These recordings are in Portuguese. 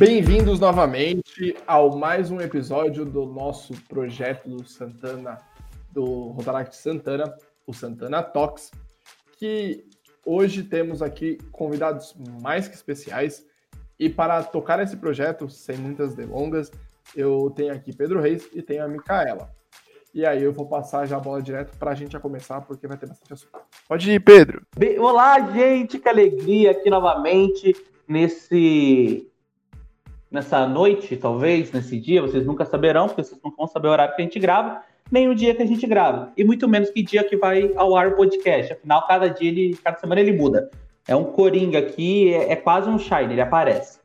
Bem-vindos novamente ao mais um episódio do nosso projeto do Santana, do Rotaract Santana, o Santana Talks, que hoje temos aqui convidados mais que especiais. E para tocar esse projeto, sem muitas delongas, eu tenho aqui Pedro Reis e tenho a Micaela. E aí eu vou passar já a bola direto para a gente já começar, porque vai ter bastante assunto. Pode ir, Pedro. Olá, gente, que alegria aqui novamente nesse nessa noite, talvez, nesse dia, vocês nunca saberão, porque vocês não vão saber o horário que a gente grava, nem o dia que a gente grava, e muito menos que dia que vai ao ar o podcast. Afinal, cada dia ele, cada semana ele muda. É um coringa aqui, é, é quase um shine, ele aparece.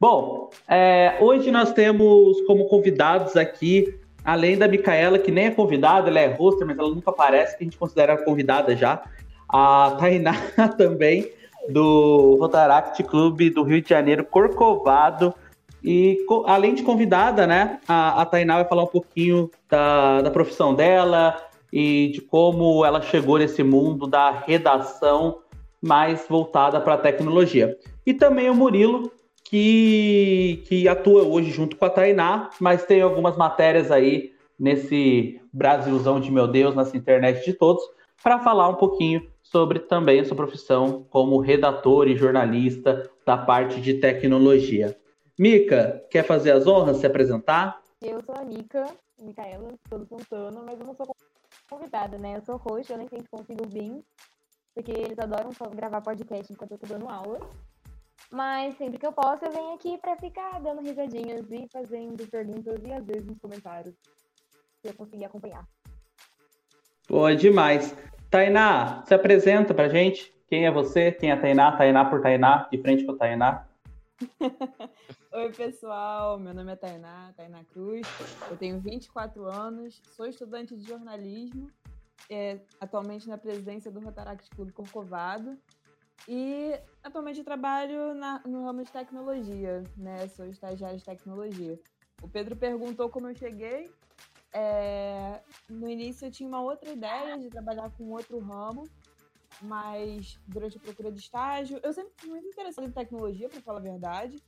Bom, é, hoje nós temos como convidados aqui, além da Micaela, que nem é convidada, ela é roster, mas ela nunca aparece, que a gente considera convidada já, a Tainá também, do Rotaract Clube do Rio de Janeiro, Corcovado, e além de convidada, né, a, a Tainá vai falar um pouquinho da, da profissão dela e de como ela chegou nesse mundo da redação mais voltada para a tecnologia. E também o Murilo, que, que atua hoje junto com a Tainá, mas tem algumas matérias aí nesse Brasilzão de meu Deus, nessa internet de todos, para falar um pouquinho sobre também a sua profissão como redator e jornalista da parte de tecnologia. Mica, quer fazer as honras, se apresentar? Eu sou a Mica, Micaela, sou do Santana, mas eu não sou convidada, né? Eu sou host, eu nem sei se consigo vir, porque eles adoram gravar podcast enquanto eu tô dando aula. Mas sempre que eu posso, eu venho aqui para ficar dando risadinhas e fazendo perguntas e às vezes nos comentários, se eu conseguir acompanhar. Pô, demais. Tainá, se apresenta pra gente. Quem é você? Quem é a Tainá? Tainá por Tainá, de frente com a Tainá. Oi, pessoal. Meu nome é Tainá, Tainá Cruz. Eu tenho 24 anos, sou estudante de jornalismo, é, atualmente na presidência do Rotaract Clube Corcovado. E atualmente trabalho na, no ramo de tecnologia, né? Sou estagiário de tecnologia. O Pedro perguntou como eu cheguei. É, no início eu tinha uma outra ideia de trabalhar com outro ramo, mas durante a procura de estágio, eu sempre fui muito interessada em tecnologia, para falar a verdade.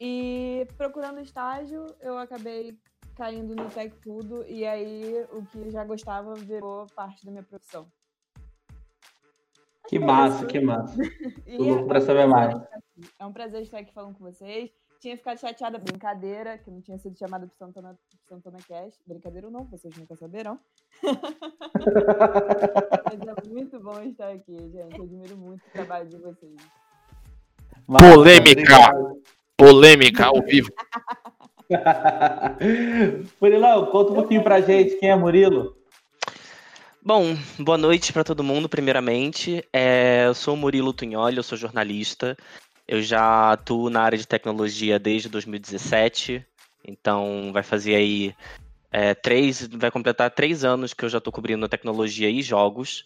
E procurando estágio, eu acabei caindo no Tech Tudo, e aí o que já gostava virou parte da minha profissão. Que massa, que massa. Tô louco pra saber mais. É um prazer estar aqui falando com vocês. Tinha ficado chateada, brincadeira, que não tinha sido chamada pro Santana, pro Santana Cash. Brincadeira ou não, vocês nunca saberão. Mas é muito bom estar aqui, gente. Eu admiro muito o trabalho de vocês. Polêmica! Polêmica ao vivo. Murilão, conta um pouquinho pra gente quem é Murilo. Bom, boa noite para todo mundo, primeiramente. É, eu sou o Murilo Tunholi, eu sou jornalista. Eu já atuo na área de tecnologia desde 2017, então vai fazer aí é, três, vai completar três anos que eu já estou cobrindo tecnologia e jogos.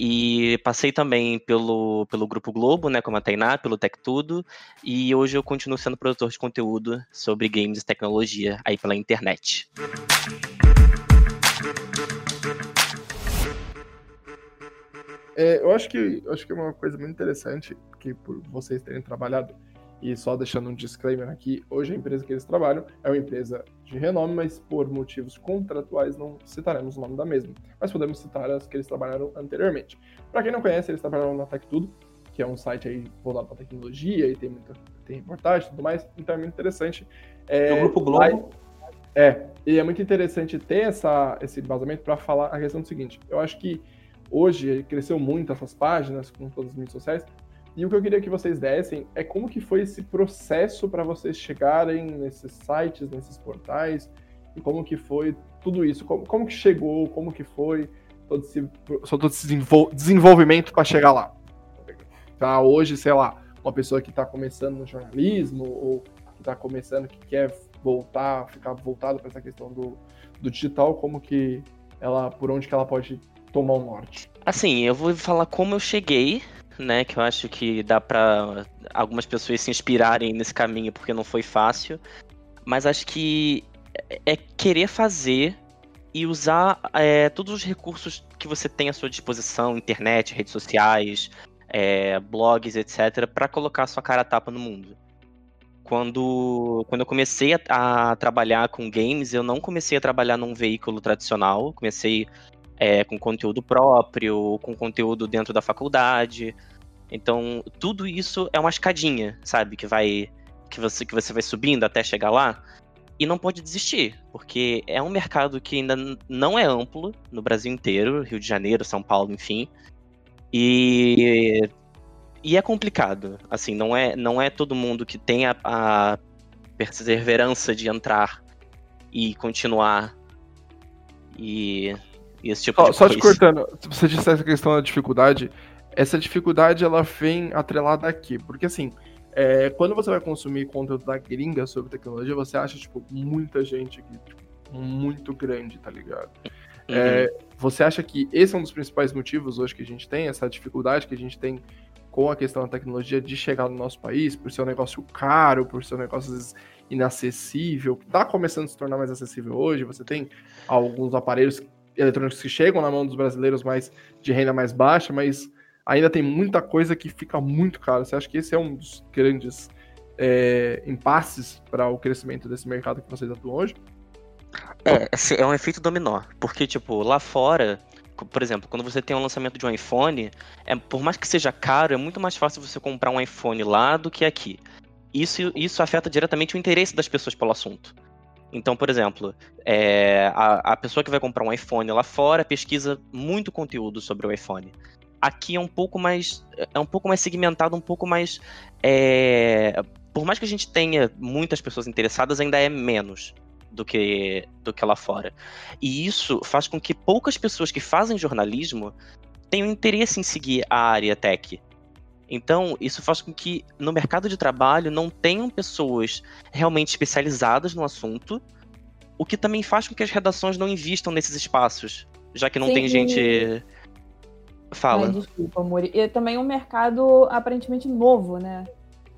E passei também pelo, pelo Grupo Globo, né, como a Tainá, pelo Tech Tudo, e hoje eu continuo sendo produtor de conteúdo sobre games e tecnologia aí pela internet. É, eu acho que acho que é uma coisa muito interessante que por vocês terem trabalhado e só deixando um disclaimer aqui, hoje a empresa que eles trabalham é uma empresa de renome, mas por motivos contratuais não citaremos o nome da mesma, mas podemos citar as que eles trabalharam anteriormente. Para quem não conhece, eles trabalharam na Tech Tudo, que é um site aí voltado para tecnologia e tem muita tem reportagem e tudo mais, então é muito interessante. É, o Grupo Globo. É, e é muito interessante ter essa, esse vazamento para falar a questão do seguinte. Eu acho que hoje cresceu muito essas páginas com todas as mídias sociais. E o que eu queria que vocês dessem é como que foi esse processo para vocês chegarem nesses sites, nesses portais, e como que foi tudo isso, como, como que chegou, como que foi todo esse, todo esse desenvolvimento para chegar lá. Tá, hoje, sei lá, uma pessoa que está começando no jornalismo ou que está começando, que quer voltar, ficar voltado para essa questão do, do digital, como que ela, por onde que ela pode tomar o norte? Assim, eu vou falar como eu cheguei, né? Que eu acho que dá para algumas pessoas se inspirarem nesse caminho, porque não foi fácil. Mas acho que é querer fazer e usar é, todos os recursos que você tem à sua disposição, internet, redes sociais, é, blogs, etc., para colocar sua cara a tapa no mundo. quando, quando eu comecei a, a, trabalhar com games, eu não comecei a trabalhar num veículo tradicional, comecei é, com conteúdo próprio, com conteúdo dentro da faculdade. Então, tudo isso é uma escadinha, sabe? Que vai. Que você, que você vai subindo até chegar lá. E não pode desistir, porque é um mercado que ainda não é amplo no Brasil inteiro, Rio de Janeiro, São Paulo, enfim. E e é complicado. Assim, não é, não é todo mundo que tem a, a perseverança de entrar e continuar. E, esse tipo oh, de só coisa. Só te cortando, se você disse essa questão da dificuldade, essa dificuldade ela vem atrelada aqui. Porque assim, é, quando você vai consumir conteúdo da gringa sobre tecnologia, você acha, tipo, muita gente aqui, tipo, muito grande, tá ligado? Uhum. É, você acha que esse é um dos principais motivos hoje que a gente tem, essa dificuldade que a gente tem com a questão da tecnologia de chegar no nosso país, por ser um negócio caro, por ser um negócio às vezes, inacessível, que está começando a se tornar mais acessível hoje. Você tem alguns aparelhos eletrônicos que chegam na mão dos brasileiros mais de renda mais baixa, mas ainda tem muita coisa que fica muito caro. Você acha que esse é um dos grandes é, impasses para o crescimento desse mercado que vocês atuam hoje? É, é um efeito dominó, porque, tipo, lá fora por exemplo, quando você tem um lançamento de um iPhone, é, por mais que seja caro, é muito mais fácil você comprar um iPhone lá do que aqui. Isso, isso afeta diretamente o interesse das pessoas pelo assunto. Então, por exemplo, é, a, a pessoa que vai comprar um iPhone lá fora pesquisa muito conteúdo sobre o iPhone. Aqui é um pouco mais é um pouco mais segmentado, um pouco mais é, por mais que a gente tenha muitas pessoas interessadas, ainda é menos do que, do que lá fora. E isso faz com que poucas pessoas que fazem jornalismo tenham interesse em seguir a área tech. Então, isso faz com que no mercado de trabalho não tenham pessoas realmente especializadas no assunto, o que também faz com que as redações não invistam nesses espaços, já que não Sim. tem gente. Fala. Desculpa, amor. E também é um mercado aparentemente novo, né?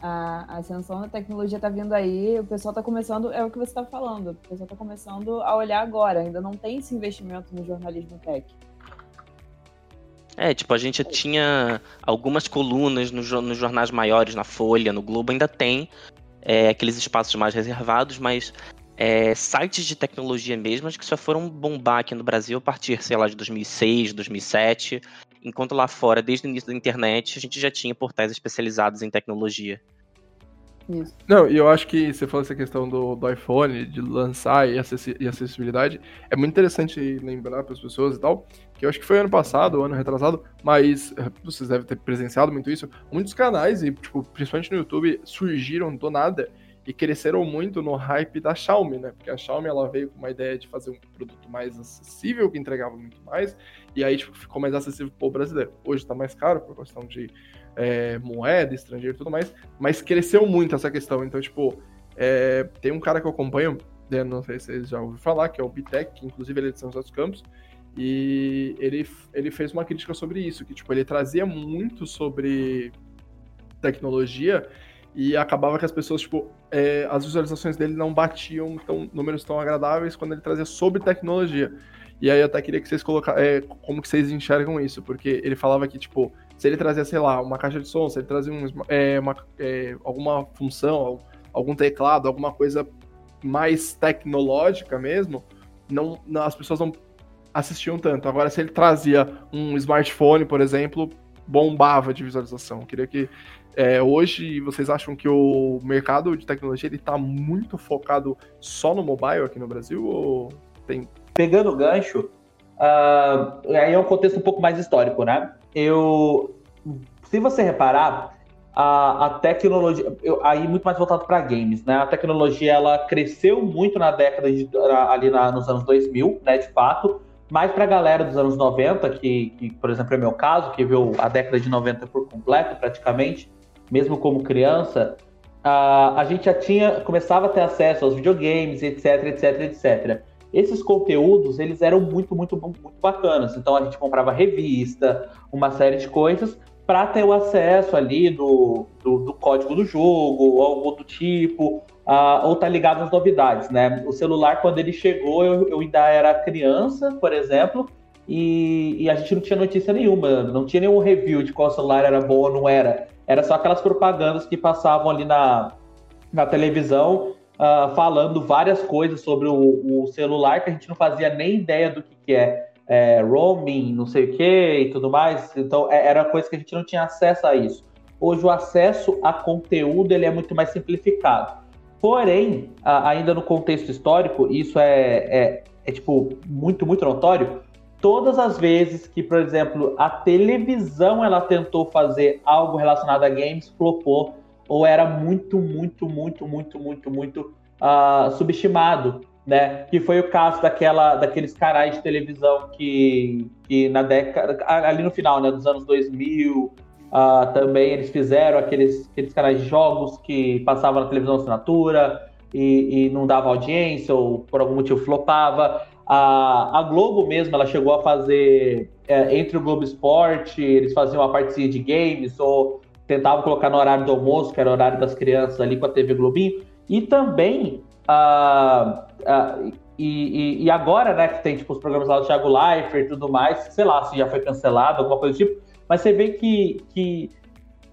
a, a ascensão da tecnologia está vindo aí, o pessoal está começando, é o que você está falando, o pessoal está começando a olhar agora, ainda não tem esse investimento no jornalismo tech. É, tipo, a gente tinha algumas colunas nos, nos jornais maiores, na Folha, no Globo, ainda tem é, aqueles espaços mais reservados, mas é, sites de tecnologia mesmo, acho que só foram bombar aqui no Brasil a partir, sei lá, de 2006, 2007, enquanto lá fora, desde o início da internet, a gente já tinha portais especializados em tecnologia. Isso. Não, e eu acho que você falou essa questão do, do iPhone, de lançar e, acessi e acessibilidade, é muito interessante lembrar para as pessoas e tal, que eu acho que foi ano passado, ano retrasado, mas eh, vocês devem ter presenciado muito isso, muitos canais, e tipo, principalmente no YouTube, surgiram do nada e cresceram muito no hype da Xiaomi, né? Porque a Xiaomi ela veio com uma ideia de fazer um produto mais acessível, que entregava muito mais, e aí tipo, ficou mais acessível para o brasileiro. Hoje está mais caro por questão de é, moeda, estrangeiro e tudo mais, mas cresceu muito essa questão. Então, tipo, é, tem um cara que eu acompanho, né, não sei se vocês já ouviram falar, que é o Bitec, que inclusive ele é de São José dos Campos, e ele, ele fez uma crítica sobre isso, que tipo, ele trazia muito sobre tecnologia e acabava que as pessoas, tipo, é, as visualizações dele não batiam tão, números tão agradáveis quando ele trazia sobre tecnologia. E aí eu até queria que vocês colocassem é, como que vocês enxergam isso, porque ele falava que, tipo, se ele trazia, sei lá, uma caixa de som, se ele trazia um, é, uma, é, alguma função, algum teclado, alguma coisa mais tecnológica mesmo, não, não, as pessoas não assistiam tanto. Agora, se ele trazia um smartphone, por exemplo, bombava de visualização. Eu queria que é, hoje vocês acham que o mercado de tecnologia ele está muito focado só no mobile aqui no Brasil ou tem? Pegando o gancho, uh, aí é um contexto um pouco mais histórico, né? Eu, se você reparar, a, a tecnologia, eu, aí muito mais voltado para games, né? A tecnologia ela cresceu muito na década de, ali na, nos anos 2000, né? De fato, mais para a galera dos anos 90, que, que, por exemplo, é meu caso, que viu a década de 90 por completo, praticamente mesmo como criança, a, a gente já tinha começava a ter acesso aos videogames, etc, etc, etc. Esses conteúdos, eles eram muito, muito, muito bacanas. Então a gente comprava revista, uma série de coisas para ter o acesso ali do, do, do, código do jogo, algo do tipo, uh, ou tá ligado às novidades, né? O celular, quando ele chegou, eu, eu ainda era criança, por exemplo, e, e, a gente não tinha notícia nenhuma, não tinha nenhum review de qual celular era bom ou não era. Era só aquelas propagandas que passavam ali na, na televisão uh, falando várias coisas sobre o, o, celular que a gente não fazia nem ideia do que, que é, é, roaming, não sei o que e tudo mais. Então é, era coisa que a gente não tinha acesso a isso. Hoje o acesso a conteúdo ele é muito mais simplificado. Porém, ainda no contexto histórico, isso é, é, é tipo muito, muito notório. Todas as vezes que, por exemplo, a televisão ela tentou fazer algo relacionado a games, flopou ou era muito, muito, muito, muito, muito, muito uh, subestimado, né? Que foi o caso daquela, daqueles canais de televisão que, que na década, ali no final, né, dos anos 2000, uh, ah, também eles fizeram aqueles, aqueles canais de jogos que passavam na televisão assinatura e, e não dava audiência ou por algum motivo flopava. A, a Globo mesmo, ela chegou a fazer é, entre o Globo Esporte, eles faziam uma partezinha de games ou tentava colocar no horário do almoço, que era o horário das crianças ali com a TV Globinho, e também uh, uh, e, e, agora, né, que tem tipo os programas lá do Thiago Leifert e tudo mais, sei lá se já foi cancelado, alguma coisa do tipo, mas você vê que, que,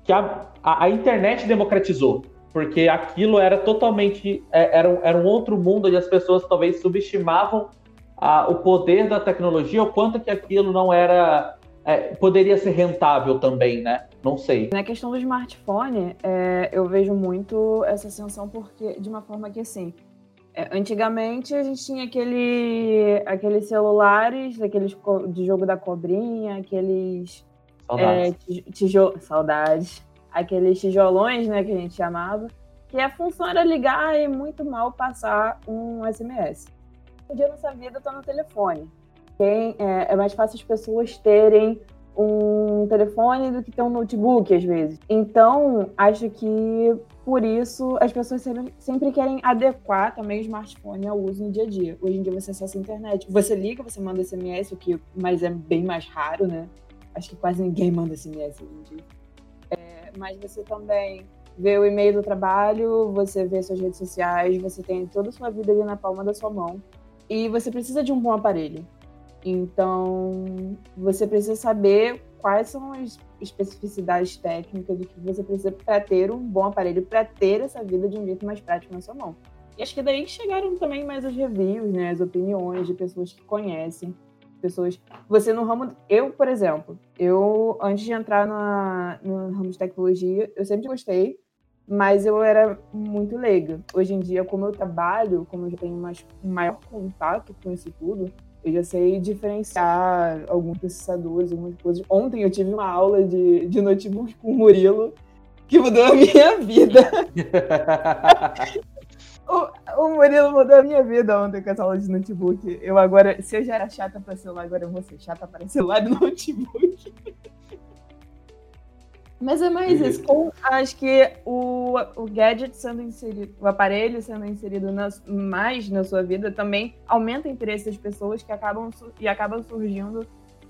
que a, a, a internet democratizou, porque aquilo era totalmente, é, era, era um outro mundo onde as pessoas talvez subestimavam a, o poder da tecnologia, o quanto que aquilo não era, é, poderia ser rentável também, né? Não sei. Na questão do smartphone, é, eu vejo muito essa ascensão porque, de uma forma que, assim, é, antigamente a gente tinha aquele, aqueles celulares, aqueles de jogo da cobrinha, aqueles... Saudades. É, tijo, saudades. Aqueles tijolões, né, que a gente chamava, que a função era ligar e muito mal passar um SMS. O dia nossa vida está no telefone. É, é mais fácil as pessoas terem um telefone do que ter um notebook, às vezes. Então, acho que por isso as pessoas sempre, sempre querem adequar também o smartphone ao uso no dia a dia. Hoje em dia você acessa a internet. Você liga, você manda SMS, o que mas é bem mais raro, né? Acho que quase ninguém manda SMS hoje em dia. É, mas você também vê o e-mail do trabalho, você vê suas redes sociais, você tem toda a sua vida ali na palma da sua mão. E você precisa de um bom aparelho. Então, você precisa saber quais são as especificidades técnicas do que você precisa para ter um bom aparelho, para ter essa vida de um jeito mais prático na sua mão. E acho que daí chegaram também mais as reviews, né, as opiniões de pessoas que conhecem, pessoas. Você no ramo, eu, por exemplo, eu antes de entrar na, no ramo de tecnologia, eu sempre gostei, mas eu era muito leiga. Hoje em dia, como eu trabalho, como eu já tenho mais, maior contato com isso tudo, eu já sei diferenciar alguns processadores, algumas coisas. Ontem eu tive uma aula de, de notebook com o Murilo que mudou a minha vida. o, o Murilo mudou a minha vida ontem com essa aula de notebook. Eu agora, se eu já era chata para celular, agora eu vou ser chata para celular e notebook. Mas é mais isso. Com, acho que o, o gadget sendo inserido, o aparelho sendo inserido na, mais na sua vida também aumenta o interesse das pessoas que acabam e acabam surgindo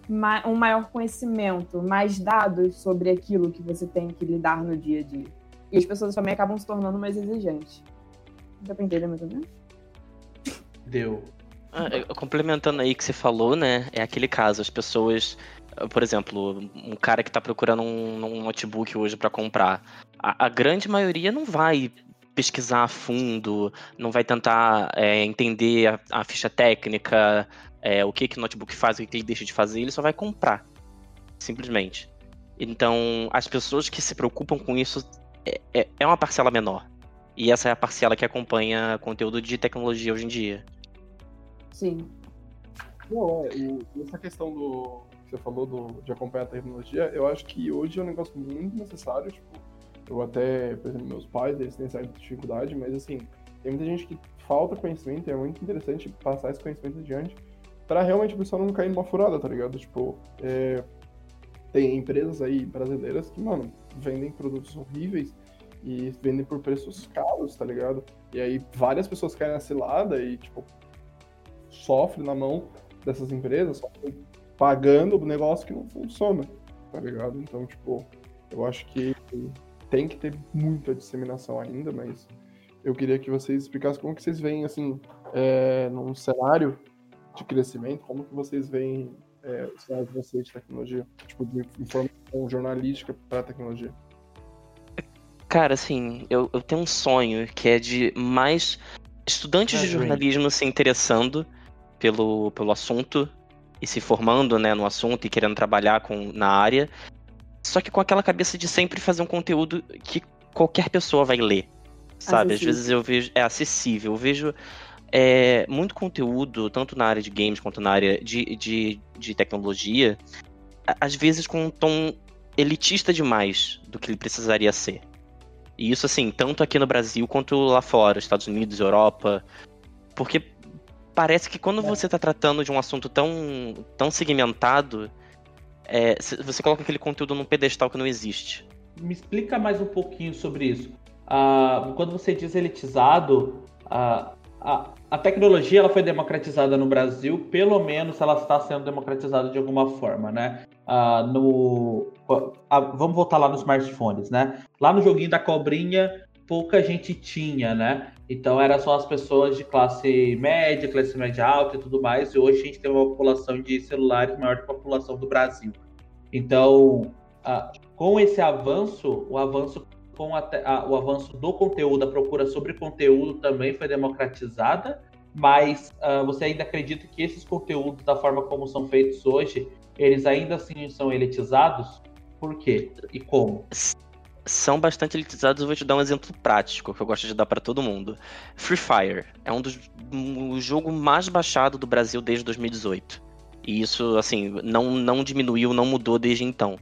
ma, um maior conhecimento, mais dados sobre aquilo que você tem que lidar no dia a dia. E as pessoas também acabam se tornando mais exigentes. Dá pra entender mais ou menos? Deu. Ah, complementando aí que você falou, né? É aquele caso, as pessoas por exemplo, um cara que está procurando um, um, notebook hoje para comprar, a, a, grande maioria não vai pesquisar a fundo, não vai tentar é, entender a, a, ficha técnica, é, o que, que o notebook faz, o que, que ele deixa de fazer, ele só vai comprar, simplesmente. Então, as pessoas que se preocupam com isso é, é, é uma parcela menor. E essa é a parcela que acompanha conteúdo de tecnologia hoje em dia. Sim. Não, é, e essa questão do, que você falou do, de acompanhar a tecnologia, eu acho que hoje é um negócio muito necessário, tipo, eu até, por exemplo, meus pais, eles têm certa dificuldade, mas assim, tem muita gente que falta conhecimento, é muito interessante passar esse conhecimento adiante para realmente o pessoal não cair numa furada, tá ligado? Tipo, é, tem empresas aí brasileiras que, mano, vendem produtos horríveis e vendem por preços caros, tá ligado? E aí várias pessoas caem na cilada e, tipo, sofrem na mão dessas empresas, sofrem pagando o negócio que não funciona, tá ligado? Então, tipo, eu acho que tem que ter muita disseminação ainda, mas eu queria que vocês explicassem como que vocês veem, assim, é, num cenário de crescimento, como que vocês veem é, o cenário de vocês de tecnologia, tipo, de informação jornalística para tecnologia. Cara, assim, eu, eu tenho um sonho que é de mais estudantes de jornalismo se interessando pelo, pelo assunto e se formando né, no assunto e querendo trabalhar com, na área. Só que com aquela cabeça de sempre fazer um conteúdo que qualquer pessoa vai ler. Sabe? Acessível. Às vezes eu vejo. É acessível. Eu vejo é, muito conteúdo, tanto na área de games quanto na área de, de, de tecnologia, às vezes com um tom elitista demais do que ele precisaria ser. E isso, assim, tanto aqui no Brasil quanto lá fora, Estados Unidos, Europa. Porque parece que quando é. você está tratando de um assunto tão, tão segmentado, é, você coloca aquele conteúdo num pedestal que não existe. Me explica mais um pouquinho sobre isso. Uh, quando você diz elitizado, a, a tecnologia ela foi democratizada no Brasil, pelo menos ela está sendo democratizada de alguma forma, né? Uh, no, vamos voltar lá nos smartphones, né? Lá no joguinho da cobrinha, pouca gente tinha, né? Então era só as pessoas de classe média, classe média alta e tudo mais. E hoje a gente tem uma população de celulares maior que a população do Brasil. Então, uh, com esse avanço, o avanço com a, a, o avanço do conteúdo, a procura sobre conteúdo também foi democratizada, mas uh, você ainda acredita que esses conteúdos, da forma como são feitos hoje, eles ainda assim são elitizados? Por quê e como? São bastante elitizados. Eu vou te dar um exemplo prático que eu gosto de dar para todo mundo. Free Fire é um dos um, jogo mais baixado do Brasil desde 2018. E isso, assim, não, não diminuiu, não mudou desde então.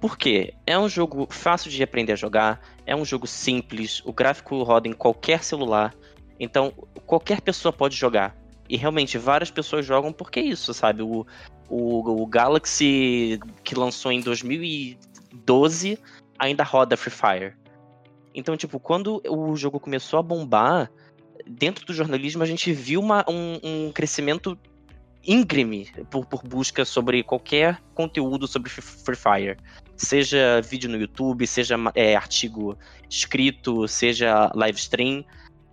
Por quê? É um jogo fácil de aprender a jogar, é um jogo simples, o gráfico roda em qualquer celular, então qualquer pessoa pode jogar. E realmente várias pessoas jogam porque é isso, sabe? O, o, o Galaxy que lançou em 2012 ainda roda Free Fire. Então, tipo, quando o jogo começou a bombar, dentro do jornalismo a gente viu uma, um, um crescimento íngreme por, por busca sobre qualquer conteúdo sobre Free Fire seja vídeo no YouTube, seja é, artigo escrito, seja live stream,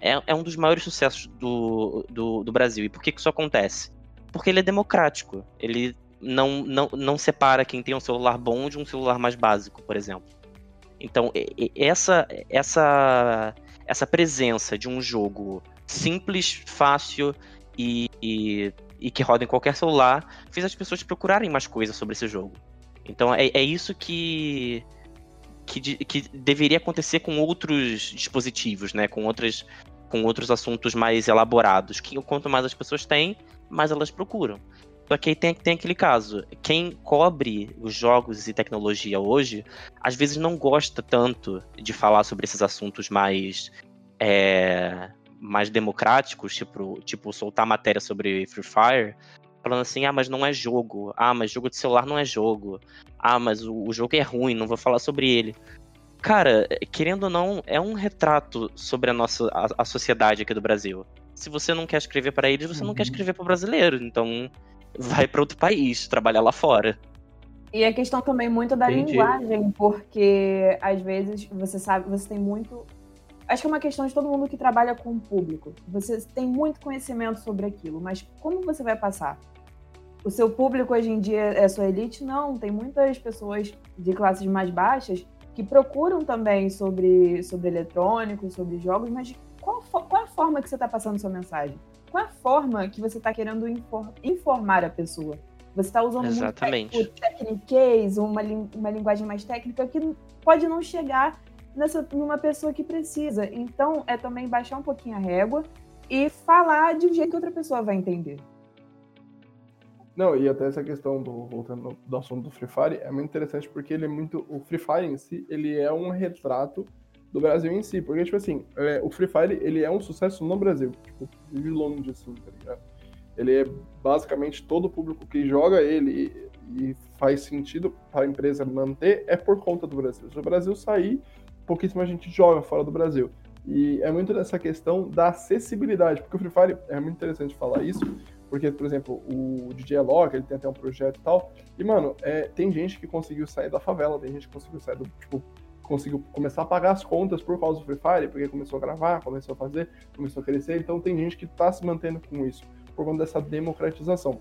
é, é um dos maiores sucessos do, do, do, Brasil. E por que, que isso acontece? Porque ele é democrático. Ele não, não, não separa quem tem um celular bom de um celular mais básico, por exemplo. Então, essa, essa, essa presença de um jogo simples, fácil e, e, e que roda em qualquer celular fez as pessoas procurarem mais coisas sobre esse jogo. Então é, é isso que, que, que deveria acontecer com outros dispositivos, né? Com outras com outros assuntos mais elaborados. Que quanto mais as pessoas têm, mais elas procuram. Só que aí tem, tem aquele caso. Quem cobre os jogos e tecnologia hoje, às vezes não gosta tanto de falar sobre esses assuntos mais. É, mais democráticos, tipo, tipo soltar matéria sobre Free Fire, falando assim, ah, mas não é jogo. Ah, mas jogo de celular não é jogo. Ah, mas o, o jogo é ruim, não vou falar sobre ele. Cara, querendo ou não, é um retrato sobre a nossa a, a sociedade aqui do Brasil. Se você não quer escrever para eles, você uhum. não quer uhum. escrever para o brasileiro. Então, vai para outro país, trabalhar lá fora. E a questão também muito da Entendi. linguagem, porque às vezes você sabe, você tem muito. Acho que é uma questão de todo mundo que trabalha com o público. Você tem muito conhecimento sobre aquilo, mas como você vai passar? o seu público hoje em dia é sua elite? Não, tem muitas pessoas de classes mais baixas que procuram também sobre, sobre eletrônicos, sobre jogos, mas qual, qual a forma que você está passando sua mensagem? Qual a forma que você está querendo infor, informar a pessoa? Você está usando Exatamente. muito techniquez, uma, uma linguagem mais técnica que pode não chegar nessa, numa pessoa que precisa. Então, é também baixar um pouquinho a régua e falar de um jeito que outra pessoa vai entender. Não, e até essa questão do voltando do assunto do Free Fire é muito interessante porque ele é muito o Free Fire em si, ele é um retrato do Brasil em si, porque tipo assim, é, o Free Fire ele é um sucesso no Brasil, tipo, de longe assim, tá ligado? Ele é basicamente todo o público que joga ele e, e faz sentido para a empresa manter é por conta do Brasil. Se o Brasil sair, pouquíssima gente joga fora do Brasil. E é muito dessa questão da acessibilidade, porque o Free Fire é muito interessante falar isso, porque, por exemplo, o DJ Lock, ele tem até um projeto e tal. E, mano, é, tem gente que conseguiu sair da favela, tem gente que conseguiu sair do, tipo, conseguiu começar a pagar as contas por causa do Free Fire, porque começou a gravar, começou a fazer, começou a crescer. Então tem gente que tá se mantendo com isso, por conta dessa democratização.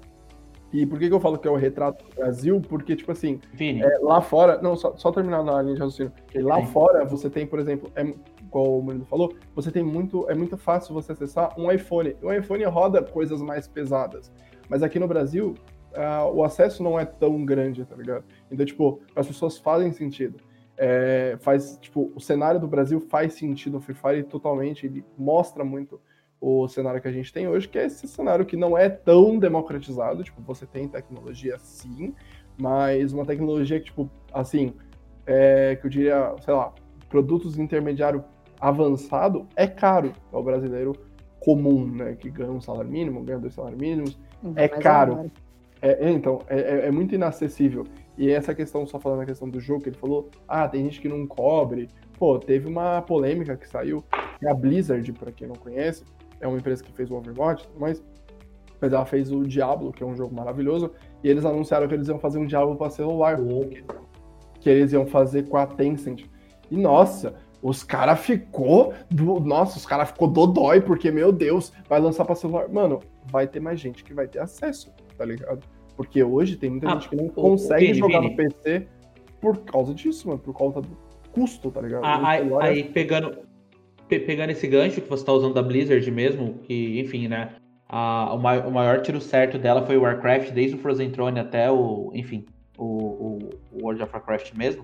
E por que, que eu falo que é o retrato do Brasil? Porque, tipo assim, é, lá fora. Não, só, só terminar na linha de raciocínio. Lá Sim. fora você tem, por exemplo, é, igual o Murilo falou, você tem muito. É muito fácil você acessar um iPhone. O iPhone roda coisas mais pesadas. Mas aqui no Brasil, ah, o acesso não é tão grande, tá ligado? Então, tipo, as pessoas fazem sentido. É, faz, tipo, o cenário do Brasil faz sentido no Free Fire totalmente, ele mostra muito o cenário que a gente tem hoje, que é esse cenário que não é tão democratizado, tipo, você tem tecnologia sim, mas uma tecnologia que, tipo, assim, é, que eu diria, sei lá, produtos intermediário avançado é caro ao brasileiro comum, né, que ganha um salário mínimo, ganha dois salários mínimos, É caro. é, é, então, é, é- é muito inacessível. E essa questão, só falando a questão do jogo, que ele falou, ah, tem gente que não cobre. Pô, teve uma polêmica que saiu, que a Blizzard, pra quem não conhece, é uma empresa que fez o Overwatch, mas, mas ela fez o Diablo, que é um jogo maravilhoso, e eles anunciaram que eles iam fazer um Diablo pra celular, que eles iam fazer com a Tencent. E nossa, os caras ficou, do, nossa, os caras ficou dodói, porque, meu Deus, vai lançar pra celular. Mano, vai ter mais gente que vai ter acesso, tá ligado? Porque hoje tem muita Ah, gente que não o- consegue Vini, jogar Vini. no PC por causa disso, mano, por causa do custo, tá ligado? Ah, aí, é- aí pegando, pe- pegando esse gancho que você está usando da Blizzard mesmo, que, enfim, né? a- o, mai- o maior tiro certo dela foi o Warcraft, desde o Frozen Throne até o, enfim, o, o- o World of Warcraft mesmo.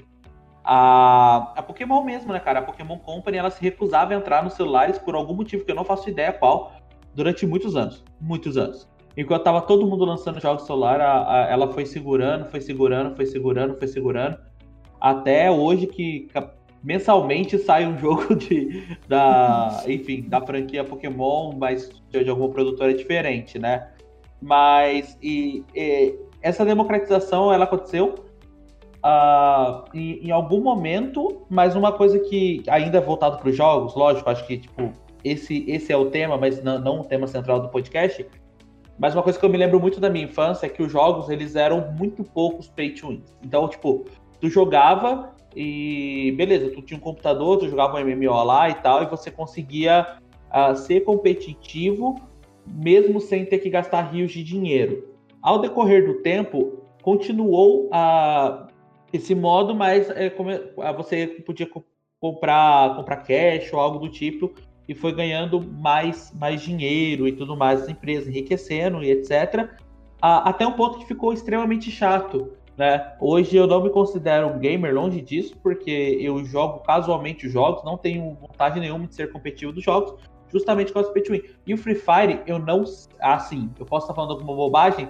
A, a Pokémon mesmo, né, cara? A Pokémon Company, ela se recusava a entrar nos celulares por algum motivo que eu não faço ideia qual, durante muitos anos. Muitos anos. Enquanto tava todo mundo lançando jogos celular, a- a- ela foi segurando, foi segurando, foi segurando, foi segurando. Até hoje que mensalmente sai um jogo de, da, enfim, da franquia Pokémon, mas de, de alguma produtora diferente, né? Mas e, e essa democratização ela aconteceu ah, em, em algum momento, mas uma coisa que ainda é voltado para os jogos, lógico, acho que tipo esse esse é o tema, mas não, não o tema central do podcast. Mas uma coisa que eu me lembro muito da minha infância é que os jogos eles eram muito poucos pay to win. Então, tipo, tu jogava e beleza, tu tinha um computador, tu jogava um MMO lá e tal, e você conseguia ah, ser competitivo mesmo sem ter que gastar rios de dinheiro. Ao decorrer do tempo, continuou a esse modo, mas ah, você podia co- comprar, comprar cash ou algo do tipo e foi ganhando mais, mais dinheiro e tudo mais, as empresas enriquecendo e etc. Até um ponto que ficou extremamente chato. Né? Hoje eu não me considero um gamer longe disso, porque eu jogo casualmente os jogos, não tenho vontade nenhuma de ser competitivo dos jogos, justamente causa do pay win. E o Free Fire, eu não. Assim, eu posso estar falando alguma bobagem,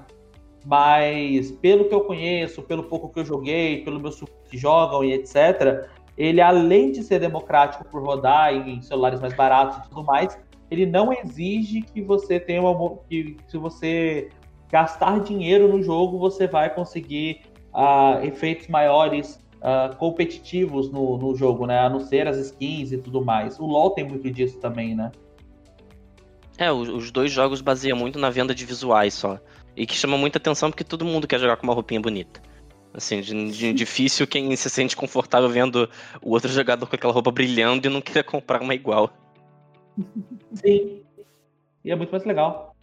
mas pelo que eu conheço, pelo pouco que eu joguei, pelo meu que jogam e etc., ele além de ser democrático por rodar em celulares mais baratos e tudo mais, ele não exige que você tenha uma que se você gastar dinheiro no jogo, você vai conseguir ah, efeitos maiores ah, competitivos no, no jogo, né? A não ser as skins e tudo mais. O LoL tem muito disso também, né? É, os dois jogos baseiam muito na venda de visuais só. E que chama muita atenção porque todo mundo quer jogar com uma roupinha bonita. Assim, de, de difícil quem se sente confortável vendo o outro jogador com aquela roupa brilhando e não querer comprar uma igual. Sim. E é muito mais legal.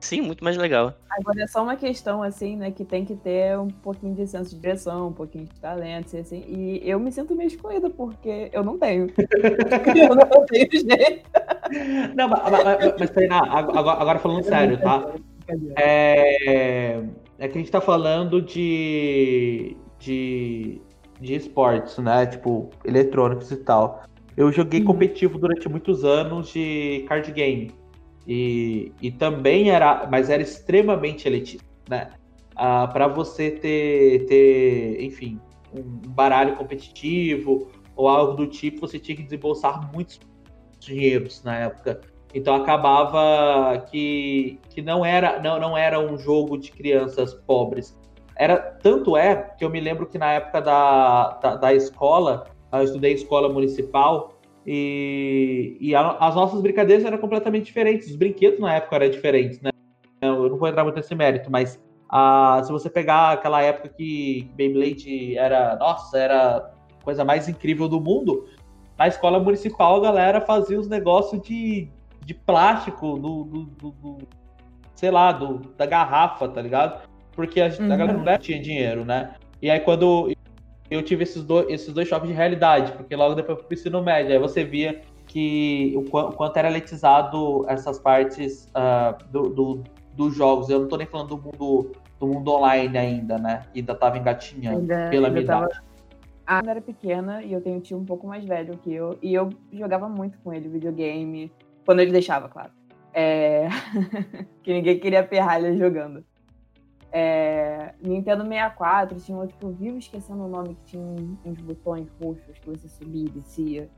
Sim, muito mais legal. Agora é só uma questão, assim, né, que tem que ter um pouquinho de senso de direção, um pouquinho de talento, assim, e eu me sinto meio excluída, porque eu não tenho. eu não tenho jeito. Não, mas, mas, mas Tainá, agora, agora falando sério, tá? É, é que a gente tá falando de, de, de esportes, né? Tipo, eletrônicos e tal. Eu joguei Uhum. competitivo durante muitos anos de card game. E, e também era, mas era extremamente elitista, né? Ah, para você ter, ter, enfim, um baralho competitivo ou algo do tipo, você tinha que desembolsar muitos dinheiros na época. Então acabava que, que não, era, não, não era um jogo de crianças pobres. Era, tanto é que eu me lembro que na época da, da, da escola, eu estudei escola municipal, e, e a- as nossas brincadeiras eram completamente diferentes. Os brinquedos na época eram diferentes, né? Eu não vou entrar muito nesse mérito, mas ah, se você pegar aquela época que Beyblade era, nossa, era a coisa mais incrível do mundo, na escola municipal a galera fazia os negócios de, de plástico, do, do- do- do- sei lá, do, da garrafa, tá ligado? porque a, uhum. a galera não tinha dinheiro, né? E aí quando eu tive esses, do, esses dois choques de realidade, porque logo depois eu fui pro ensino médio, aí você via que o, o quanto era letizado essas partes uh, do, do, dos jogos. Eu não tô nem falando do mundo, do mundo online ainda, né? Ainda tava engatinhando ainda, pela ainda minha tava... idade. Ah, eu era pequena e eu tenho um tio um pouco mais velho que eu, e eu jogava muito com ele videogame, quando ele deixava, claro. É... que ninguém queria ferrar ele jogando. É... Nintendo 64 tinha outro que eu vivo esquecendo o nome, que tinha uns botões roxos que você subia e descia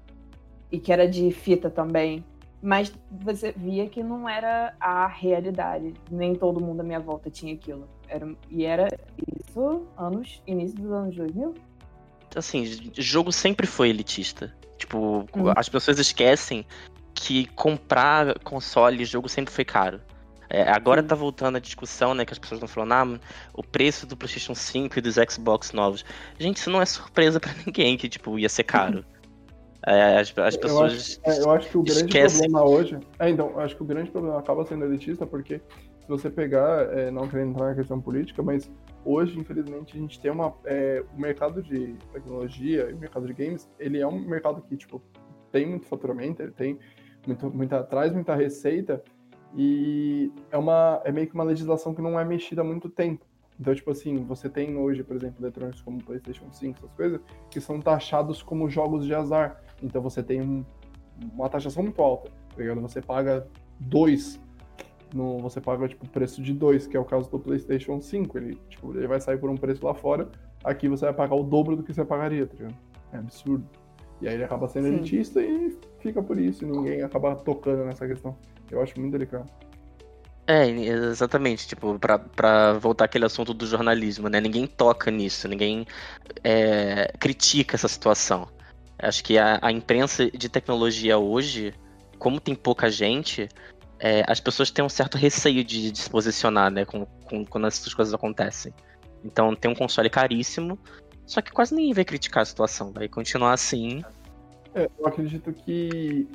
e que era de fita também. Mas você via que não era a realidade. Nem todo mundo à minha volta tinha aquilo. Era, e era isso anos, início dos anos 2000? Assim, jogo sempre foi elitista. Tipo, hum. as pessoas esquecem que comprar console e jogo sempre foi caro. É, agora tá voltando a discussão, né? Que as pessoas estão falando, ah, o preço do PlayStation 5 e dos Xbox novos. Gente, isso não é surpresa para ninguém que, tipo, ia ser caro. É, as, as pessoas. Eu acho, é, eu acho, que o grande esquecem. problema hoje. É, então, acho que o grande problema acaba sendo elitista, porque se você pegar, é, não querendo entrar na questão política, mas hoje, infelizmente, a gente tem uma. É, o mercado de tecnologia e o mercado de games, ele é um mercado que, tipo, tem muito faturamento, ele tem muito, muita, traz muita receita, e é, uma, é meio que uma legislação que não é mexida há muito tempo. Então, tipo assim, você tem hoje, por exemplo, eletrônicos como PlayStation 5, essas coisas, que são taxados como jogos de azar. Então você tem um, uma taxação muito alta, tá? Você paga dois no, você paga tipo o preço de dois, que é o caso do PlayStation 5. Ele, tipo, ele vai sair por um preço lá fora, aqui você vai pagar o dobro do que você pagaria, tá ligado? É absurdo. E aí ele acaba sendo Sim. elitista e fica por isso, e ninguém acaba tocando nessa questão. Eu acho muito delicado. É, exatamente, tipo, pra, pra voltar aquele assunto do jornalismo, né? Ninguém toca nisso, ninguém é, critica essa situação. Acho que a, a imprensa de tecnologia hoje, como tem pouca gente, é, as pessoas têm um certo receio de, de se posicionar, né, com, com, quando essas coisas acontecem. Então tem um console caríssimo, só que quase ninguém vai criticar a situação, vai continuar assim. É, eu acredito que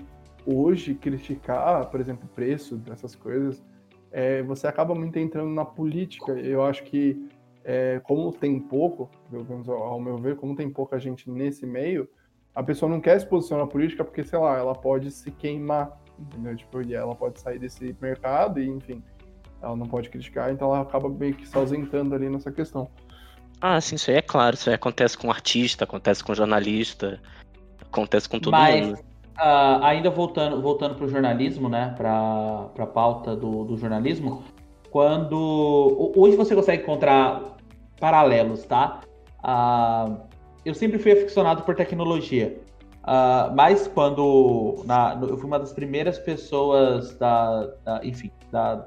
hoje criticar, por exemplo, o preço dessas coisas, é, você acaba muito entrando na política. Eu acho que, é, como tem pouco, ao meu ver, como tem pouca gente nesse meio, a pessoa não quer se posicionar na política porque, sei lá, ela pode se queimar, entendeu? Tipo, e ela pode sair desse mercado e, enfim, ela não pode criticar, então ela acaba meio que se ausentando ali nessa questão. Ah, sim, isso aí é claro, isso aí acontece com artista, acontece com jornalista, acontece com todo Mas, mundo. Uh, ainda voltando, voltando para o jornalismo, né, para a pauta do, do jornalismo, quando hoje você consegue encontrar paralelos, tá? Uh, eu sempre fui aficionado por tecnologia. Uh, mas quando na, eu fui uma das primeiras pessoas da, da, enfim, da,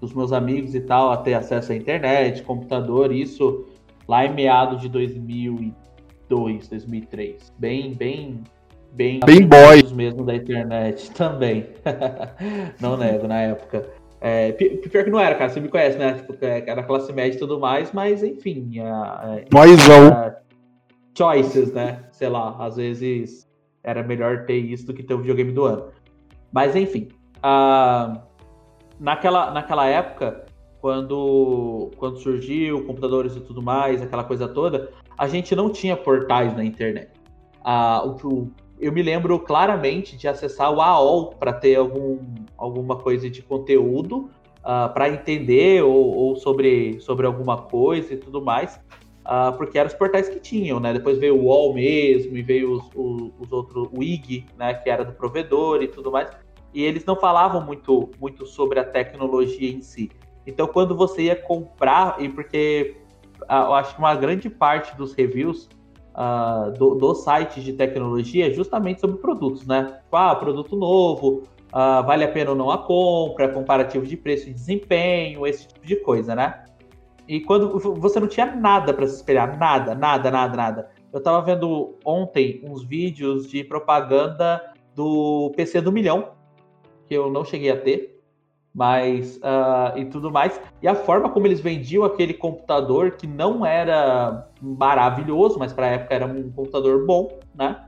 dos meus amigos e tal a ter acesso à internet, computador, isso lá em meados de 2002, 2003, bem, bem, bem, bem boy mesmo da internet também. não nego na época. É, pior que não era, cara, você me conhece, né? Tipo, é, era classe média e tudo mais, mas enfim. É, é, choices, né? Sei lá, às vezes era melhor ter isso do que ter o videogame do ano. Mas enfim, uh, naquela, naquela época, quando, quando surgiu computadores e tudo mais, aquela coisa toda, a gente não tinha portais na internet. Uh, o, eu me lembro claramente de acessar o AOL para ter algum, alguma coisa de conteúdo ah, para entender ou, ou, sobre, sobre alguma coisa e tudo mais uh, porque eram os portais que tinham, né? Depois veio o UOL mesmo, e veio os, os, os outros, o IG, né? Que era do provedor e tudo mais. E eles não falavam muito, muito sobre a tecnologia em si. Então, quando você ia comprar, e porque uh, eu acho que uma grande parte dos reviews do, dos sites de tecnologia é justamente sobre produtos, né? Tipo, ah, produto novo, uh, vale a pena ou não a compra, comparativo de preço e desempenho, esse tipo de coisa, né? E quando você não tinha nada para se espelhar, nada, nada, nada, nada. Eu tava vendo ontem uns vídeos de propaganda do PC do milhão, que eu não cheguei a ter, mas uh, e tudo mais. E a forma como eles vendiam aquele computador que não era maravilhoso, mas para a época era um computador bom, né?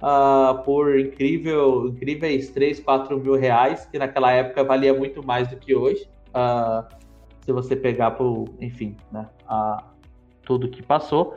Uh, por incrível, incríveis 3, 4 mil reais, que naquela época valia muito mais do que hoje. Uh, se você pegar por, enfim, né, a, tudo que passou.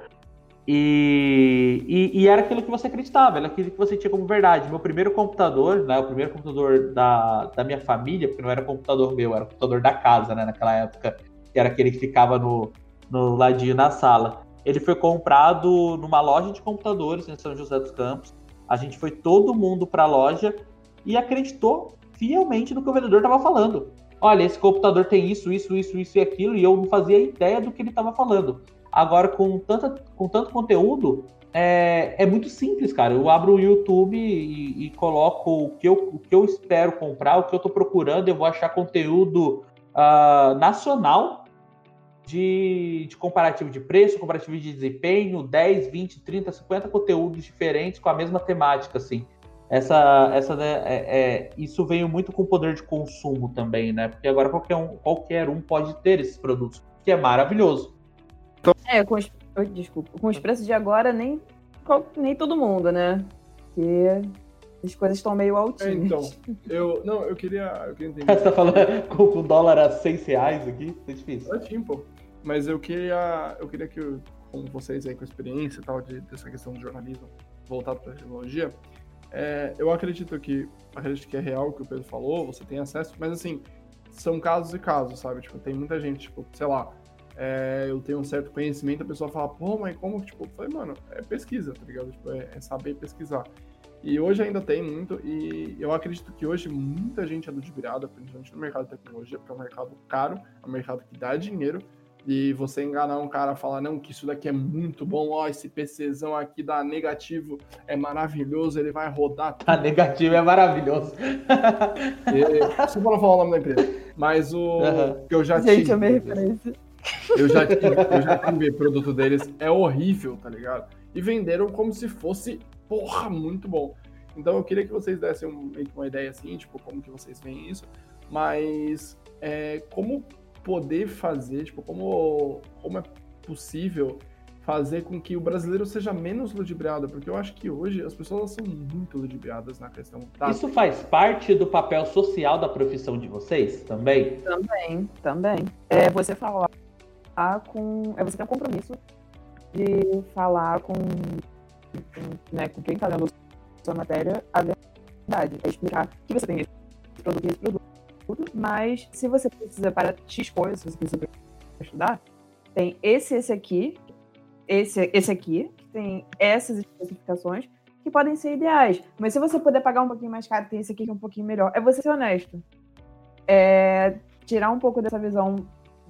E, e, e, era aquilo que você acreditava, era aquilo que você tinha como verdade. Meu primeiro computador, né, o primeiro computador da, da minha família, porque não era computador meu, era computador da casa, né, naquela época, que era aquele que ficava no, no ladinho na sala. Ele foi comprado numa loja de computadores em São José dos Campos. A gente foi todo mundo para a loja e acreditou fielmente no que o vendedor estava falando. Olha, esse computador tem isso, isso, isso, isso e aquilo, e eu não fazia ideia do que ele estava falando. Agora, com, tanta, com tanto conteúdo, é, é muito simples, cara. Eu abro o YouTube e, e coloco o que, eu, o que eu espero comprar, o que eu estou procurando, eu vou achar conteúdo uh, nacional de, de, comparativo de preço, comparativo de desempenho, 10, 20, 30, 50 conteúdos diferentes com a mesma temática, assim. Essa, essa né, é, é, isso veio muito com o poder de consumo também, né? Porque agora qualquer um, qualquer um pode ter esses produtos, que é maravilhoso. É, com os, desculpa, com os preços de agora, nem, nem todo mundo, né? Porque as coisas estão meio altinhas. É, então, eu, não, eu queria, eu queria entender. Você tá falando com o dólar a 6 reais aqui? É difícil. É pô. Mas eu queria, eu queria que, eu, com vocês aí com experiência e tal, de, dessa questão de jornalismo voltado para a tecnologia, é, eu acredito que, acredito que é real o que o Pedro falou, você tem acesso, mas assim, são casos e casos, sabe? Tipo, tem muita gente, tipo, sei lá, é, eu tenho um certo conhecimento, a pessoa fala, pô, mas como, tipo, eu falei, mano, é pesquisa, tá ligado? Tipo, é, é, saber pesquisar. E hoje ainda tem muito, e eu acredito que hoje muita gente é ludibriada, principalmente no mercado de tecnologia, porque é um mercado caro, é um mercado que dá dinheiro, e você enganar um cara falar, não, que isso daqui é muito bom, ó, esse PCzão aqui dá negativo, é maravilhoso, ele vai rodar. A negativo é maravilhoso. E, só para falar o nome da empresa. Mas o uhum. que eu já Gente, tive. Gente, referência. Eu já tive, eu já tive produto deles, é horrível, tá ligado? E venderam como se fosse, porra, muito bom. Então eu queria que vocês dessem um, uma ideia assim, tipo, como que vocês veem isso. Mas é, como poder fazer, tipo, como, como é possível fazer com que o brasileiro seja menos ludibriado, porque eu acho que hoje as pessoas são muito ludibriadas na questão. Tá? Isso faz parte do papel social da profissão de vocês também? Também, também. É você falar com. É você ter um compromisso de falar com, né, com quem está lendo sua matéria a verdade. É explicar que você tem esse produto e esse produto mas se você precisa para X coisas, se você precisa para estudar, tem esse, esse aqui, esse, esse aqui, que tem essas especificações que podem ser ideais. Mas se você puder pagar um pouquinho mais caro, tem esse aqui que é um pouquinho melhor. É você ser honesto. É tirar um pouco dessa visão,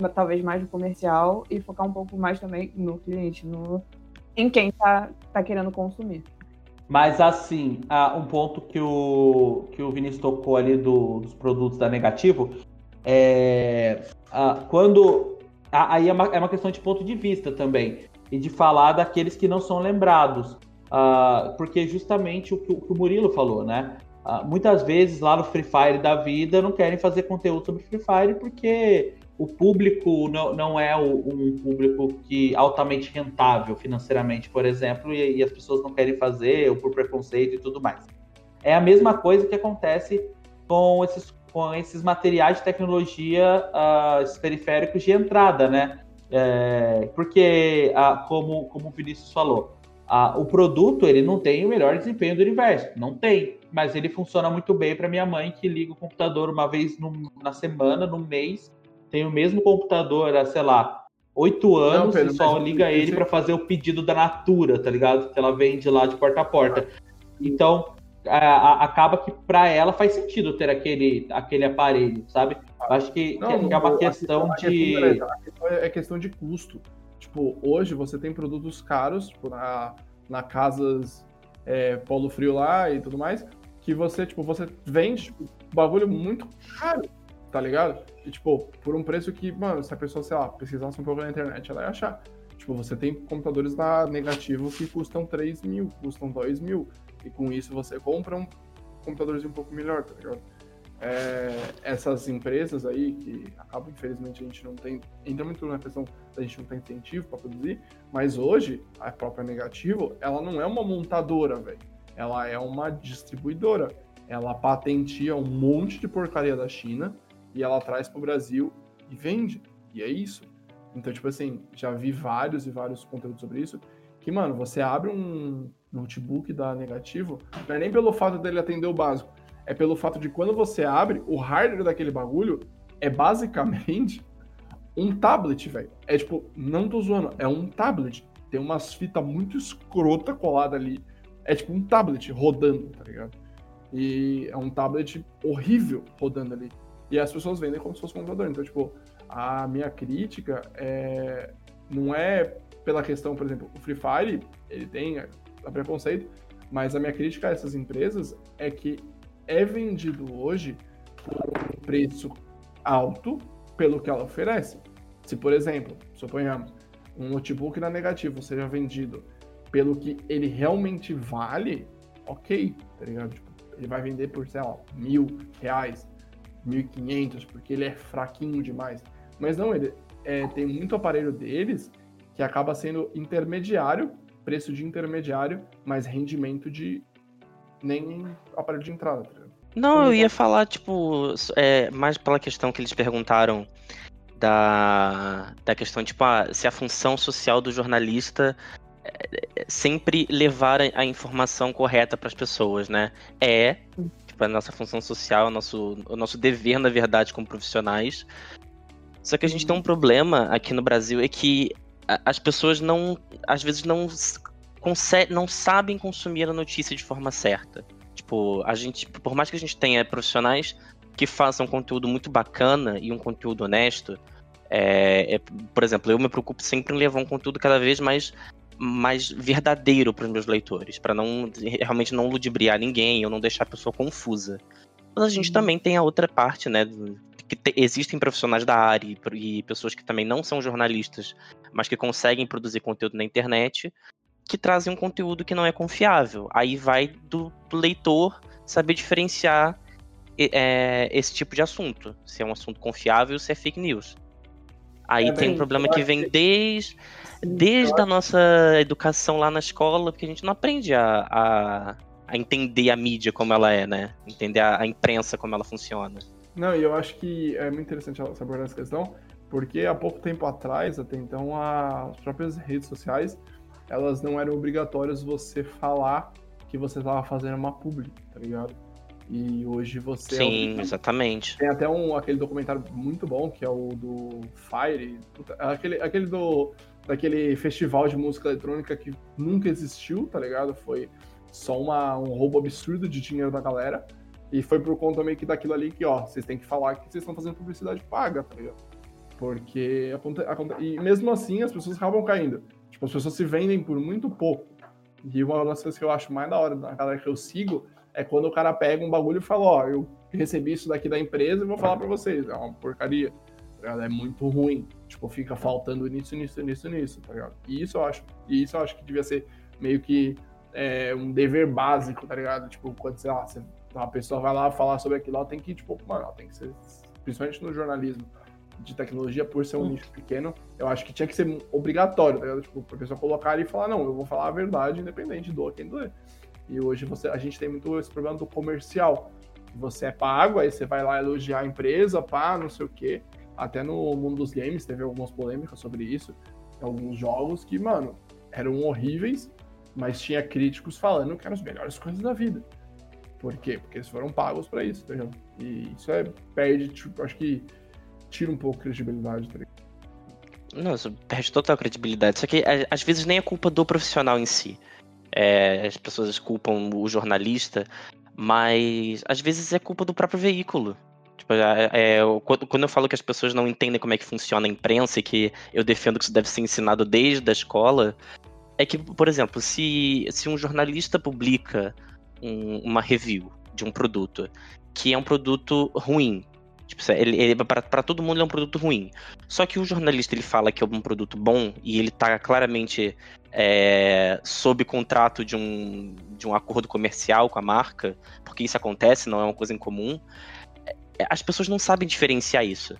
talvez mais do comercial, e focar um pouco mais também no cliente, no, em quem está tá querendo consumir. Mas assim, um ponto que o, que o Vinícius tocou ali do, dos produtos da Negativo, é, quando. aí é uma, é uma questão de ponto de vista também. E de falar daqueles que não são lembrados. porque justamente o que, o Murilo falou, né? muitas vezes lá no Free Fire da vida não querem fazer conteúdo sobre Free Fire porque o público não, não é um público que altamente rentável financeiramente, por exemplo, e, e, as pessoas não querem fazer, ou por preconceito e tudo mais. É a mesma coisa que acontece com esses, com esses materiais de tecnologia, uh, periféricos de entrada, né? É, porque, uh, como, como o Vinícius falou, uh, o produto ele não tem o melhor desempenho do universo, não tem, mas ele funciona muito bem para minha mãe que liga o computador uma vez no, na semana, no mês, tem o mesmo computador há, sei lá, oito anos não, Pedro, e só liga ele para fazer o pedido da Natura, tá ligado? Que ela vende lá de porta a porta. Então, a, a, acaba que para ela faz sentido ter aquele, aquele aparelho, sabe? Acho que, não, que é uma questão de. é questão de custo. Tipo, hoje você tem produtos caros, tipo, na, na casas é, Polo Frio lá e tudo mais, que você, tipo, você vende tipo, bagulho muito caro tá ligado? E, tipo, por um preço que, mano, se a pessoa, sei lá, pesquisasse um pouco na internet, ela ia achar. Tipo, você tem computadores da negativo que custam 3 mil, custam 2 mil. E com isso você compra um computadorzinho um pouco melhor, tá ligado? É, essas empresas aí que acabam, infelizmente, a gente não tem. Entra muito na questão da gente não tem incentivo para produzir, mas hoje a própria Negativo, ela não é uma montadora, velho. Ela é uma distribuidora. Ela patenteia um monte de porcaria da China e ela traz para o Brasil e vende. E é isso. Então, tipo assim, já vi vários e vários conteúdos sobre isso. Que, mano, você abre um notebook da negativo, não é nem pelo fato dele atender o básico, é pelo fato de quando você abre, o hardware daquele bagulho é basicamente um tablet, velho. É tipo, não tô zoando, é um tablet. Tem umas fitas muito escrota colada ali. É tipo um tablet rodando, tá ligado? E é um tablet horrível rodando ali. E as pessoas vendem como se fosse um computador. Então, tipo, a minha crítica é... não é pela questão, por exemplo, o Free Fire, ele tem a preconceito, mas a minha crítica a essas empresas é que é vendido hoje por um preço alto pelo que ela oferece. Se, por exemplo, suponhamos, um notebook na negativo seja vendido pelo que ele realmente vale, ok, tá ligado? Tipo, ele vai vender por, sei lá, mil reais, mil e quinhentos, porque ele é fraquinho demais. Mas não, ele é, tem muito aparelho deles que acaba sendo intermediário, preço de intermediário, mas rendimento de nem aparelho de entrada. Tá não, eu ia falar, tipo, é, mais pela questão que eles perguntaram da, da questão, tipo, ah, se a função social do jornalista é, é sempre levar a informação correta para as pessoas, né? É, tipo, a nossa função social, nosso, o nosso dever, na verdade, como profissionais. Só que a gente tem um problema aqui no Brasil, é que as pessoas não, às vezes, não, não sabem consumir a notícia de forma certa. Tipo, a gente, por mais que a gente tenha profissionais que façam conteúdo muito bacana e um conteúdo honesto, é, é, por exemplo, eu me preocupo sempre em levar um conteúdo cada vez mais mais verdadeiro para os meus leitores, para não realmente não ludibriar ninguém ou não deixar a pessoa confusa. Mas a gente uhum. também tem a outra parte, né? Que te, existem profissionais da área e, e pessoas que também não são jornalistas, mas que conseguem produzir conteúdo na internet, que trazem um conteúdo que não é confiável. Aí vai do leitor saber diferenciar é, esse tipo de assunto. Se é um assunto confiável, se é fake news. Aí é tem um problema que vem desde, desde a nossa educação lá na escola, porque a gente não aprende a, a, a entender a mídia como ela é, né? Entender a, a, imprensa como ela funciona. Não, e eu acho que é muito interessante abordar essa questão, porque há pouco tempo atrás, até então, as próprias redes sociais elas não eram obrigatórias você falar que você estava fazendo uma publi, tá ligado? E hoje você. É Sim, é exatamente. Tem até um, aquele documentário muito bom, que é o do Fire. Aquele, aquele do. Daquele festival de música eletrônica que nunca existiu, tá ligado? Foi só uma, um roubo absurdo de dinheiro da galera. E foi por conta meio que daquilo ali que, ó, vocês têm que falar que vocês estão fazendo publicidade paga, tá ligado? Porque. E mesmo assim as pessoas acabam caindo. Tipo, as pessoas se vendem por muito pouco. E uma das coisas que eu acho mais da hora da galera que eu sigo é quando o cara pega um bagulho e fala, ó, eu recebi isso daqui da empresa e vou falar para vocês. É uma porcaria. Tá é muito ruim. Tipo, fica faltando nisso, nisso, nisso, nisso, tá ligado? E isso eu acho. E isso eu acho que devia ser meio que é, um dever básico, tá ligado? Tipo, quando, sei lá, uma pessoa vai lá falar sobre aquilo, ela tem que, tipo, mano, ela tem que ser, principalmente no jornalismo, de tecnologia, por ser um nicho pequeno, eu acho que tinha que ser obrigatório, tá ligado? Tipo, a pessoa colocar ali e falar, não, eu vou falar a verdade, independente do quem doer. E hoje você, a gente tem muito esse problema do comercial. Você é pago, aí você vai lá elogiar a empresa, pá, não sei o quê. Até no mundo dos games teve algumas polêmicas sobre isso. Alguns jogos que, mano, eram horríveis, mas tinha críticos falando que eram as melhores coisas da vida. Por quê? Porque eles foram pagos para isso, tá ligado? E isso é, perde, tipo, acho que tira um pouco a credibilidade, tá ligado? Não, perde total credibilidade. Só que às vezes nem é culpa do profissional em si. É, as pessoas culpam o jornalista, mas às vezes é culpa do próprio veículo. Tipo, é, é, quando eu falo que as pessoas não entendem como é que funciona a imprensa e que eu defendo que isso deve ser ensinado desde a escola, é que, por exemplo, se, se um jornalista publica um, uma review de um produto que é um produto ruim, Tipo, ele, ele para todo mundo é um produto ruim. Só que o jornalista ele fala que é um produto bom e ele tá claramente é, sob contrato de um, de um acordo comercial com a marca, porque isso acontece, não é uma coisa incomum. É, as pessoas não sabem diferenciar isso.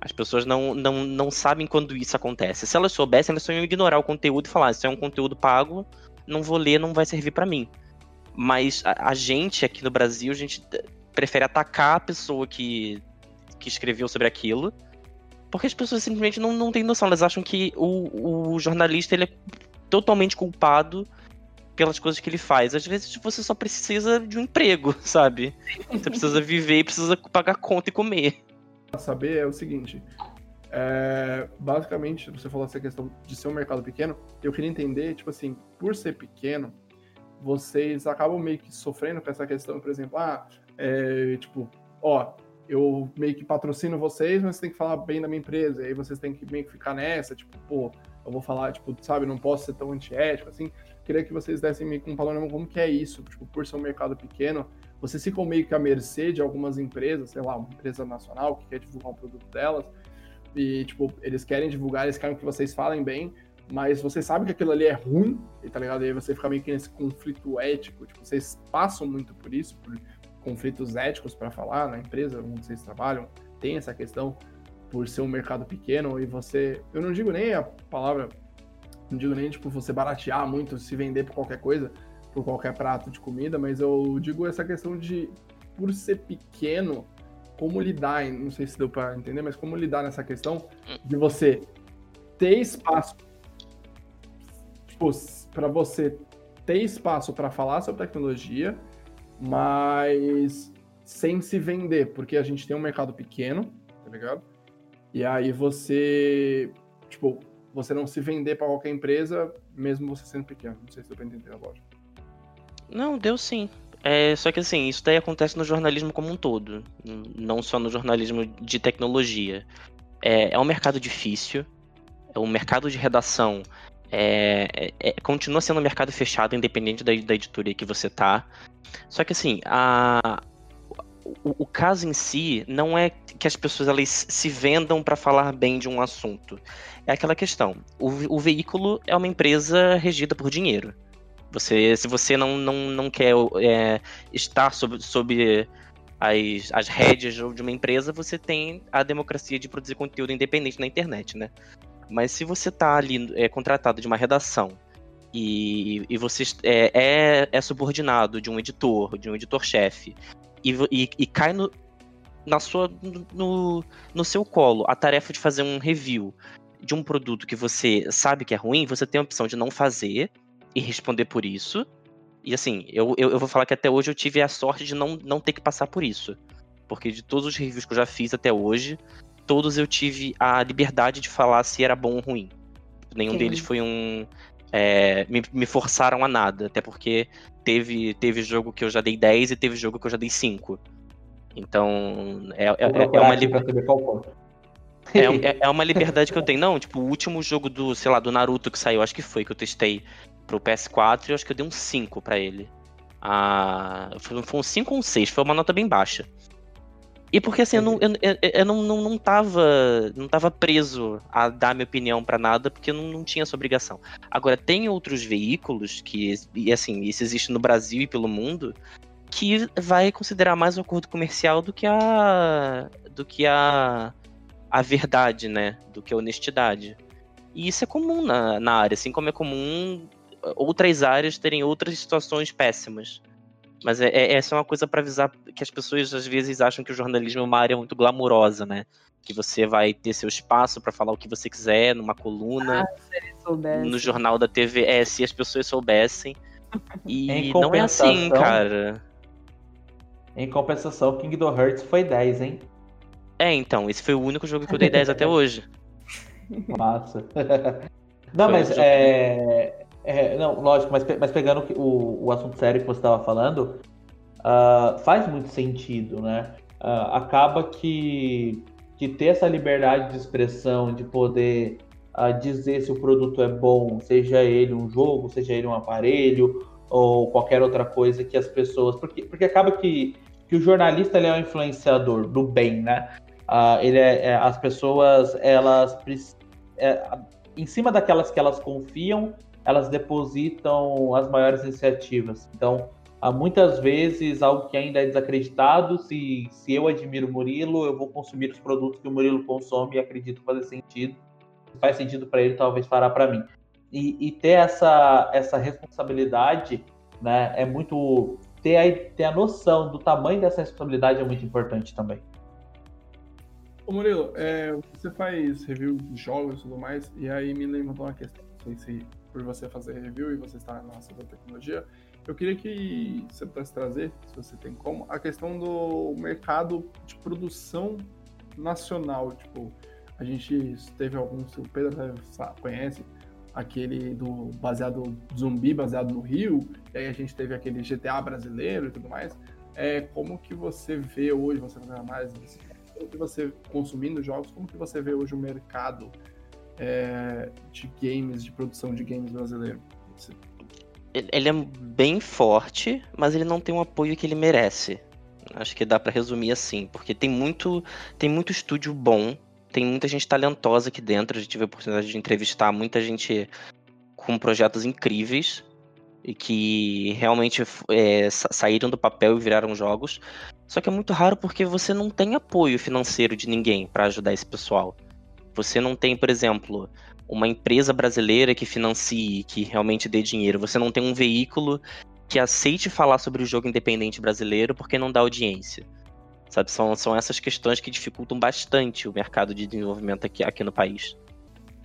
As pessoas não, não, não sabem quando isso acontece. Se elas soubessem, elas só iam ignorar o conteúdo e falar: isso é um conteúdo pago, não vou ler, não vai servir para mim. Mas a, a gente aqui no Brasil, a gente prefere atacar a pessoa que que escreveu sobre aquilo, Porque as pessoas simplesmente não, não têm noção. Elas acham que o, o jornalista ele é totalmente culpado pelas coisas que ele faz. Às vezes você só precisa de um emprego, sabe? Você precisa viver e precisa pagar conta e comer. Saber é o seguinte. É, basicamente, você falou essa questão de ser um mercado pequeno. Eu queria entender, tipo assim, por ser pequeno, vocês acabam meio que sofrendo com essa questão, por exemplo, ah, é, tipo, ó, eu meio que patrocino vocês, mas tem que falar bem da minha empresa. E aí vocês têm que meio que ficar nessa, tipo, pô, eu vou falar, tipo, sabe, não posso ser tão antiético, assim. Queria que vocês dessem meio que um panorama como que é isso, tipo, por ser um mercado pequeno, vocês ficam meio que à mercê de algumas empresas, sei lá, uma empresa nacional que quer divulgar um produto delas, e, tipo, eles querem divulgar, eles querem que vocês falem bem, mas você sabe que aquilo ali é ruim, tá ligado? E aí você fica meio que nesse conflito ético, tipo, vocês passam muito por isso, por conflitos éticos para falar na empresa onde vocês trabalham, tem essa questão por ser um mercado pequeno e você, eu não digo nem a palavra, não digo nem tipo você baratear muito, se vender por qualquer coisa, por qualquer prato de comida, mas eu digo essa questão de por ser pequeno, como lidar, não sei se deu para entender, mas como lidar nessa questão de você ter espaço tipo, para você ter espaço para falar sobre tecnologia mas sem se vender, porque a gente tem um mercado pequeno, tá ligado? E aí você, tipo, você não se vender para qualquer empresa, mesmo você sendo pequeno. Não sei se deu pra entender a lógica. Não, deu sim. É, só que assim, isso daí acontece no jornalismo como um todo, não só no jornalismo de tecnologia. É, é um mercado difícil, é um mercado de redação é, é, é, continua sendo um mercado fechado, independente da, da editoria que você tá. Só que assim, a, o, o, caso em si não é que as pessoas elas se vendam para falar bem de um assunto. É aquela questão. O, o veículo é uma empresa regida por dinheiro. Você, se você não, não, não quer é, estar sob, sob as, as rédeas de uma empresa, você tem a democracia de produzir conteúdo independente na internet, né? Mas se você está ali é, contratado de uma redação e, e você é, é, é, subordinado de um editor, de um editor-chefe, e, e, e, cai no, na sua, no, no seu colo a tarefa de fazer um review de um produto que você sabe que é ruim, você tem a opção de não fazer e responder por isso. E assim, eu, eu, eu vou falar que até hoje eu tive a sorte de não, não ter que passar por isso. Porque de todos os reviews que eu já fiz até hoje, todos eu tive a liberdade de falar se era bom ou ruim. Nenhum Sim. deles foi um. É, me, me, forçaram a nada, até porque teve, teve jogo que eu já dei 10 e teve jogo que eu já dei 5. Então, é, é, é uma liberdade. É, é, é, uma liberdade que eu tenho. Não, tipo, o último jogo do, sei lá, do Naruto que saiu, acho que foi, que eu testei pro PS4, eu acho que eu dei um 5 para ele. Ah, foi, foi um 5 ou um 6, foi uma nota bem baixa. E porque assim, eu não, eu, eu não, não, não, tava, não tava preso a dar minha opinião para nada, porque eu não, não tinha essa obrigação. Agora, tem outros veículos que, e assim, isso existe no Brasil e pelo mundo, que vai considerar mais o acordo comercial do que a. do que a. a verdade, né? Do que a honestidade. E isso é comum na, na área, assim como é comum outras áreas terem outras situações péssimas. Mas é, é, essa é uma coisa para avisar que as pessoas às vezes acham que o jornalismo é uma área muito glamurosa, né? Que você vai ter seu espaço para falar o que você quiser numa coluna, ah, no jornal da TV. É, se as pessoas soubessem. E não é assim, cara. Em compensação, Kingdom Hearts foi 10, hein? É, então, esse foi o único jogo que eu dei 10 até hoje. Massa. Não, foi mas é, é, não, lógico, mas, mas pegando o, o assunto sério que você estava falando, uh, faz muito sentido, né? Uh, acaba que, que ter essa liberdade de expressão, de poder uh, dizer se o produto é bom, seja ele um jogo, seja ele um aparelho ou qualquer outra coisa que as pessoas. Porque, porque acaba que, que o jornalista ele é um influenciador do bem, né? ele é, é, as pessoas, elas. É, em cima daquelas que elas confiam, elas depositam as maiores iniciativas. Então, há muitas vezes algo que ainda é desacreditado. Se, se eu admiro o Murilo, eu vou consumir os produtos que o Murilo consome e acredito fazer sentido. Se faz sentido para ele, talvez fará para mim. E, e, ter essa, essa responsabilidade, né, é muito. Ter a, ter a noção do tamanho dessa responsabilidade é muito importante também. Ô Murilo, é, você faz review de jogos e tudo mais, e aí me levantou uma questão, não sei se por você fazer review e você está na nossa tecnologia, eu queria que você pudesse trazer, se você tem como, a questão do mercado de produção nacional. Tipo, a gente teve alguns, o Pedro conhece, aquele do baseado zumbi, baseado no Rio, e aí a gente teve aquele GTA brasileiro e tudo mais. É, como que você vê hoje, você fazendo análise desse como que você, consumindo jogos, como que você vê hoje o mercado é, de games, de produção de games brasileiro? Ele é bem forte, mas ele não tem o apoio que ele merece. Acho que dá para resumir assim, porque tem muito, tem muito estúdio bom, tem muita gente talentosa aqui dentro. A gente teve a oportunidade de entrevistar muita gente com projetos incríveis e que realmente é, saíram do papel e viraram jogos. Só que é muito raro porque você não tem apoio financeiro de ninguém para ajudar esse pessoal. Você não tem, por exemplo, uma empresa brasileira que financie, que realmente dê dinheiro. Você não tem um veículo que aceite falar sobre o jogo independente brasileiro porque não dá audiência. Sabe, são, são essas questões que dificultam bastante o mercado de desenvolvimento aqui, aqui no país.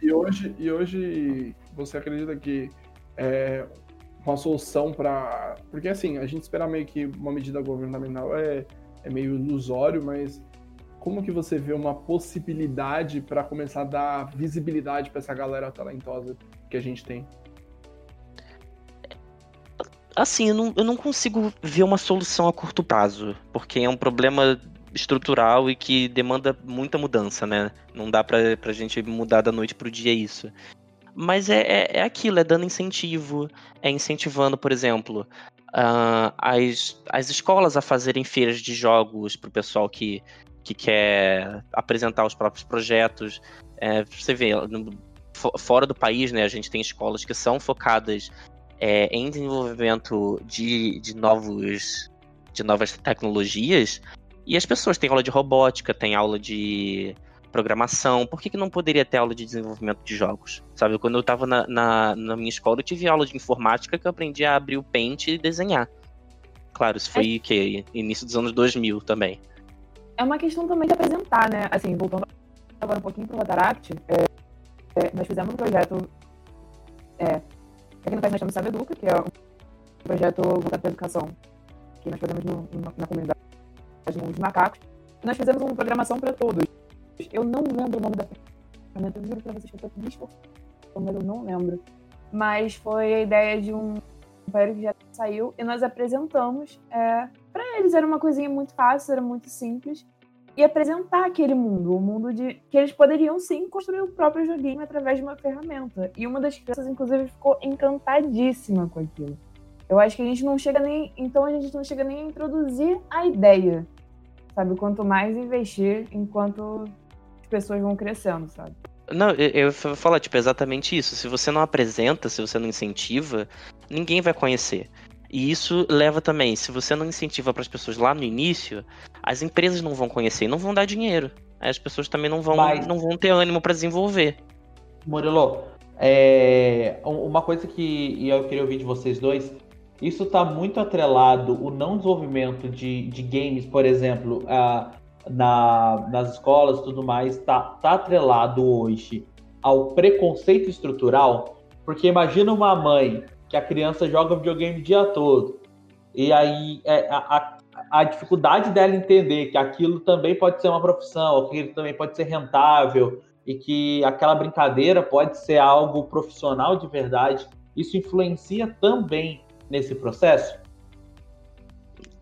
E hoje, e hoje você acredita que é, uma solução para. Porque assim, a gente espera meio que uma medida governamental é, é meio ilusório, mas como que você vê uma possibilidade para começar a dar visibilidade para essa galera talentosa que a gente tem? Assim, eu não, eu não consigo ver uma solução a curto prazo, porque é um problema estrutural e que demanda muita mudança, né? Não dá pra, pra gente mudar da noite pro dia isso. Mas é, é, é aquilo, é dando incentivo, é incentivando, por exemplo, uh, as, as escolas a fazerem feiras de jogos para o pessoal que, que quer apresentar os próprios projetos. É, você vê, no, fora do país, né, a gente tem escolas que são focadas é, em desenvolvimento de, de, novos, de novas tecnologias, e as pessoas têm aula de robótica, têm aula de programação, por que, que não poderia ter aula de desenvolvimento de jogos? Sabe, quando eu estava na, na, na, minha escola, eu tive aula de informática que eu aprendi a abrir o Paint e desenhar. Claro, isso foi é... que início dos anos 2000 também. É uma questão também de apresentar, né? Assim, voltando agora um pouquinho para o Rotaract, é, é, nós fizemos um projeto. É, aqui no país nós temos o Educa, que é um projeto voltado para a educação, que nós fazemos no, no, na comunidade de macacos. Nós fizemos uma programação para todos eu não lembro o nome da ferramenta, eu juro pra vocês que eu tô me esforçando, mas eu não lembro. Mas foi a ideia de um velho que já saiu e nós apresentamos. É, para eles era uma coisinha muito fácil, era muito simples. E apresentar aquele mundo, o mundo de que eles poderiam sim construir o próprio joguinho através de uma ferramenta. E uma das crianças, inclusive, ficou encantadíssima com aquilo. Eu acho que a gente não chega nem. Então a gente não chega nem a introduzir a ideia. Sabe? Quanto mais investir, enquanto pessoas vão crescendo, sabe? Não, eu, eu falar, tipo, exatamente isso. Se você não apresenta, se você não incentiva, ninguém vai conhecer. E isso leva também, se você não incentiva para as pessoas lá no início, as empresas não vão conhecer e não vão dar dinheiro. Aí as pessoas também não vão, Mas... não vão ter ânimo para desenvolver. Murilo, é... uma coisa que eu queria ouvir de vocês dois, isso está muito atrelado, o não desenvolvimento de, de games, por exemplo, a na, nas escolas e tudo mais está tá atrelado hoje ao preconceito estrutural, porque imagina uma mãe que a criança joga videogame o dia todo, e aí é, a, a, dificuldade dela entender que aquilo também pode ser uma profissão, que aquilo também pode ser rentável, e que aquela brincadeira pode ser algo profissional de verdade, isso influencia também nesse processo?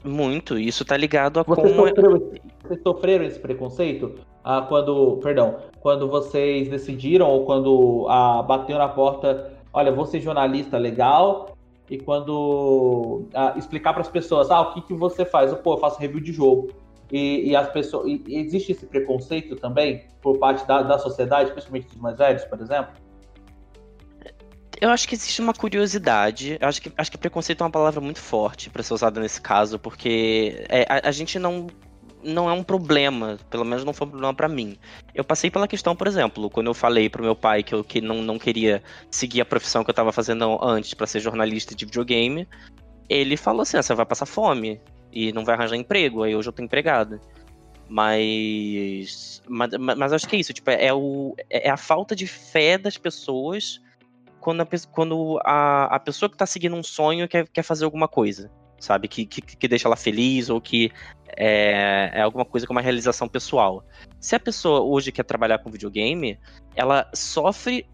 Muito, isso tá ligado a Você como... Sofreu, vocês sofreram esse preconceito? Ah, quando, perdão, quando vocês decidiram ou quando ah, bateu na porta, olha, vou ser jornalista legal, e quando ah, explicar para as pessoas, ah, o que, que você faz? Eu, Pô, eu faço review de jogo. E, e as pessoas, e existe esse preconceito também por parte da, da sociedade, principalmente dos mais velhos, por exemplo? Eu acho que existe uma curiosidade. Eu acho que, acho que preconceito é uma palavra muito forte para ser usada nesse caso, porque é, a, a, gente não não é um problema, pelo menos não foi um problema para mim. Eu passei pela questão, por exemplo, quando eu falei pro meu pai que eu que não, não queria seguir a profissão que eu tava fazendo antes para ser jornalista de videogame, ele falou assim: ah, você vai passar fome e não vai arranjar emprego, aí hoje eu tô empregado. Mas, mas, mas acho que é isso, tipo, é, o, é a falta de fé das pessoas quando a, quando a, a pessoa que está seguindo um sonho quer, quer fazer alguma coisa, sabe? Que, que, que deixa ela feliz ou que é, é alguma coisa com uma realização pessoal. Se a pessoa hoje quer trabalhar com videogame, ela sofre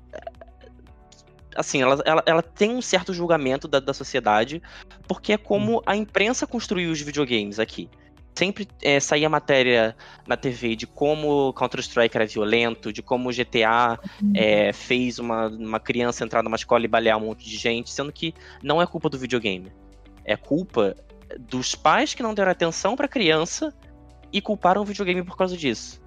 assim, ela, ela, ela, tem um certo julgamento da, da sociedade, porque é como a imprensa construiu os videogames aqui sempre é, saía matéria na TV de como Counter-Strike era violento, de como o GTA é, fez uma, uma criança entrar numa escola e balear um monte de gente, sendo que não é culpa do videogame. É culpa dos pais que não deram atenção para a criança e culparam o videogame por causa disso.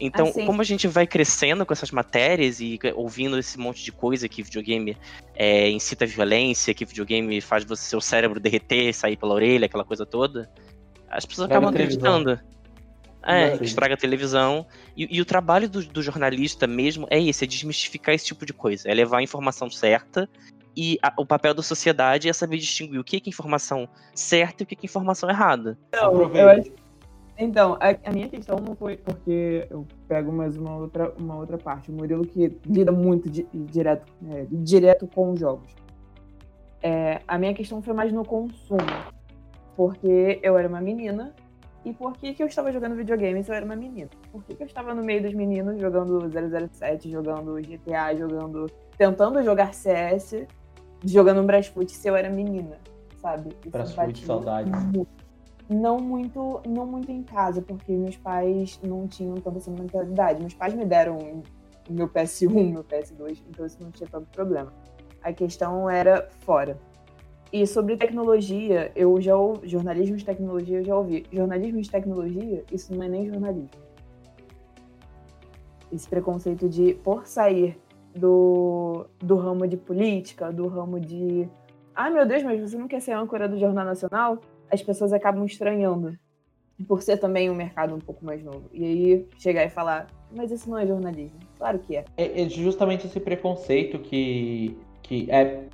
Então, assim. como a gente vai crescendo com essas matérias e ouvindo esse monte de coisa que videogame é, incita a violência, que videogame faz você, seu cérebro derreter, sair pela orelha, aquela coisa toda, as pessoas estraga acabam acreditando. É, que estraga a televisão. E, e o trabalho do, do, jornalista mesmo é esse, é desmistificar esse tipo de coisa. É levar a informação certa. E a, o papel da sociedade é saber distinguir o que é, que é informação certa e o que é, que é informação errada. Então, eu acho, então a, a, minha questão não foi porque eu pego mais uma outra, uma outra parte. O Murilo que lida muito di, direto, é, direto com os jogos. É, a minha questão foi mais no consumo porque eu era uma menina e por que, que eu estava jogando videogame se eu era uma menina? Por que, que eu estava no meio dos meninos jogando 007, jogando GTA, jogando. tentando jogar CS, jogando um Brasfoot se eu era menina, sabe? Brasfoot, saudade. Não muito, não muito em casa, porque meus pais não tinham tanta essa mentalidade. Meus pais me deram meu PS1, meu PS2, então isso não tinha tanto problema. A questão era fora. E sobre tecnologia, eu já ouvi, jornalismo de tecnologia eu já ouvi. Jornalismo de tecnologia, isso não é nem jornalismo. Esse preconceito de, por sair do, do ramo de política, do ramo de. Ah, meu Deus, mas você não quer ser âncora do Jornal Nacional? As pessoas acabam estranhando. Por ser também um mercado um pouco mais novo. E aí chegar e falar, mas isso não é jornalismo. Claro que é. É, é justamente esse preconceito que, que é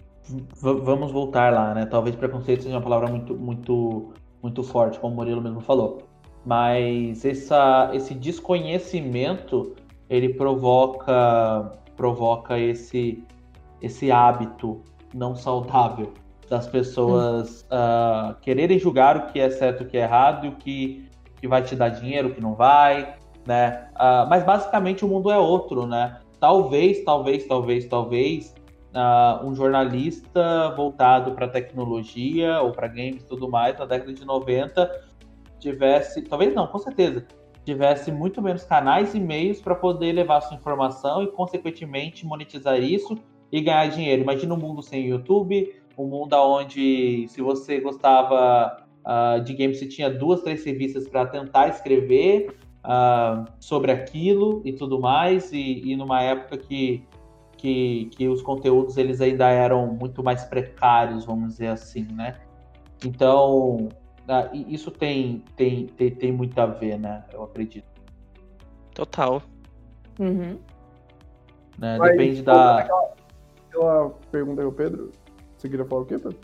vamos voltar lá, né? Talvez preconceito seja uma palavra muito, muito, muito forte, como o Murilo mesmo falou. Mas essa, esse desconhecimento ele provoca provoca esse esse hábito não saudável das pessoas uh, quererem julgar o que é certo, o que é errado o que, que vai te dar dinheiro, o que não vai, né? Uh, mas basicamente o mundo é outro, né? Talvez, talvez, talvez, talvez uh, um jornalista voltado para tecnologia ou para games e tudo mais na década de 90 tivesse, talvez não, com certeza, tivesse muito menos canais e meios para poder levar sua informação e, consequentemente, monetizar isso e ganhar dinheiro. Imagina um mundo sem YouTube, um mundo onde, se você gostava uh, de games, você tinha duas, três revistas para tentar escrever uh, sobre aquilo e tudo mais, e, e numa época que que, que os conteúdos eles ainda eram muito mais precários, vamos dizer assim, né? Então, ah, isso tem, tem, tem, tem muito a ver, né? Eu acredito. Total. Uhum. Né? Depende da. Aquela, aquela pergunta aí, o Pedro. Você queria falar o quê, Pedro?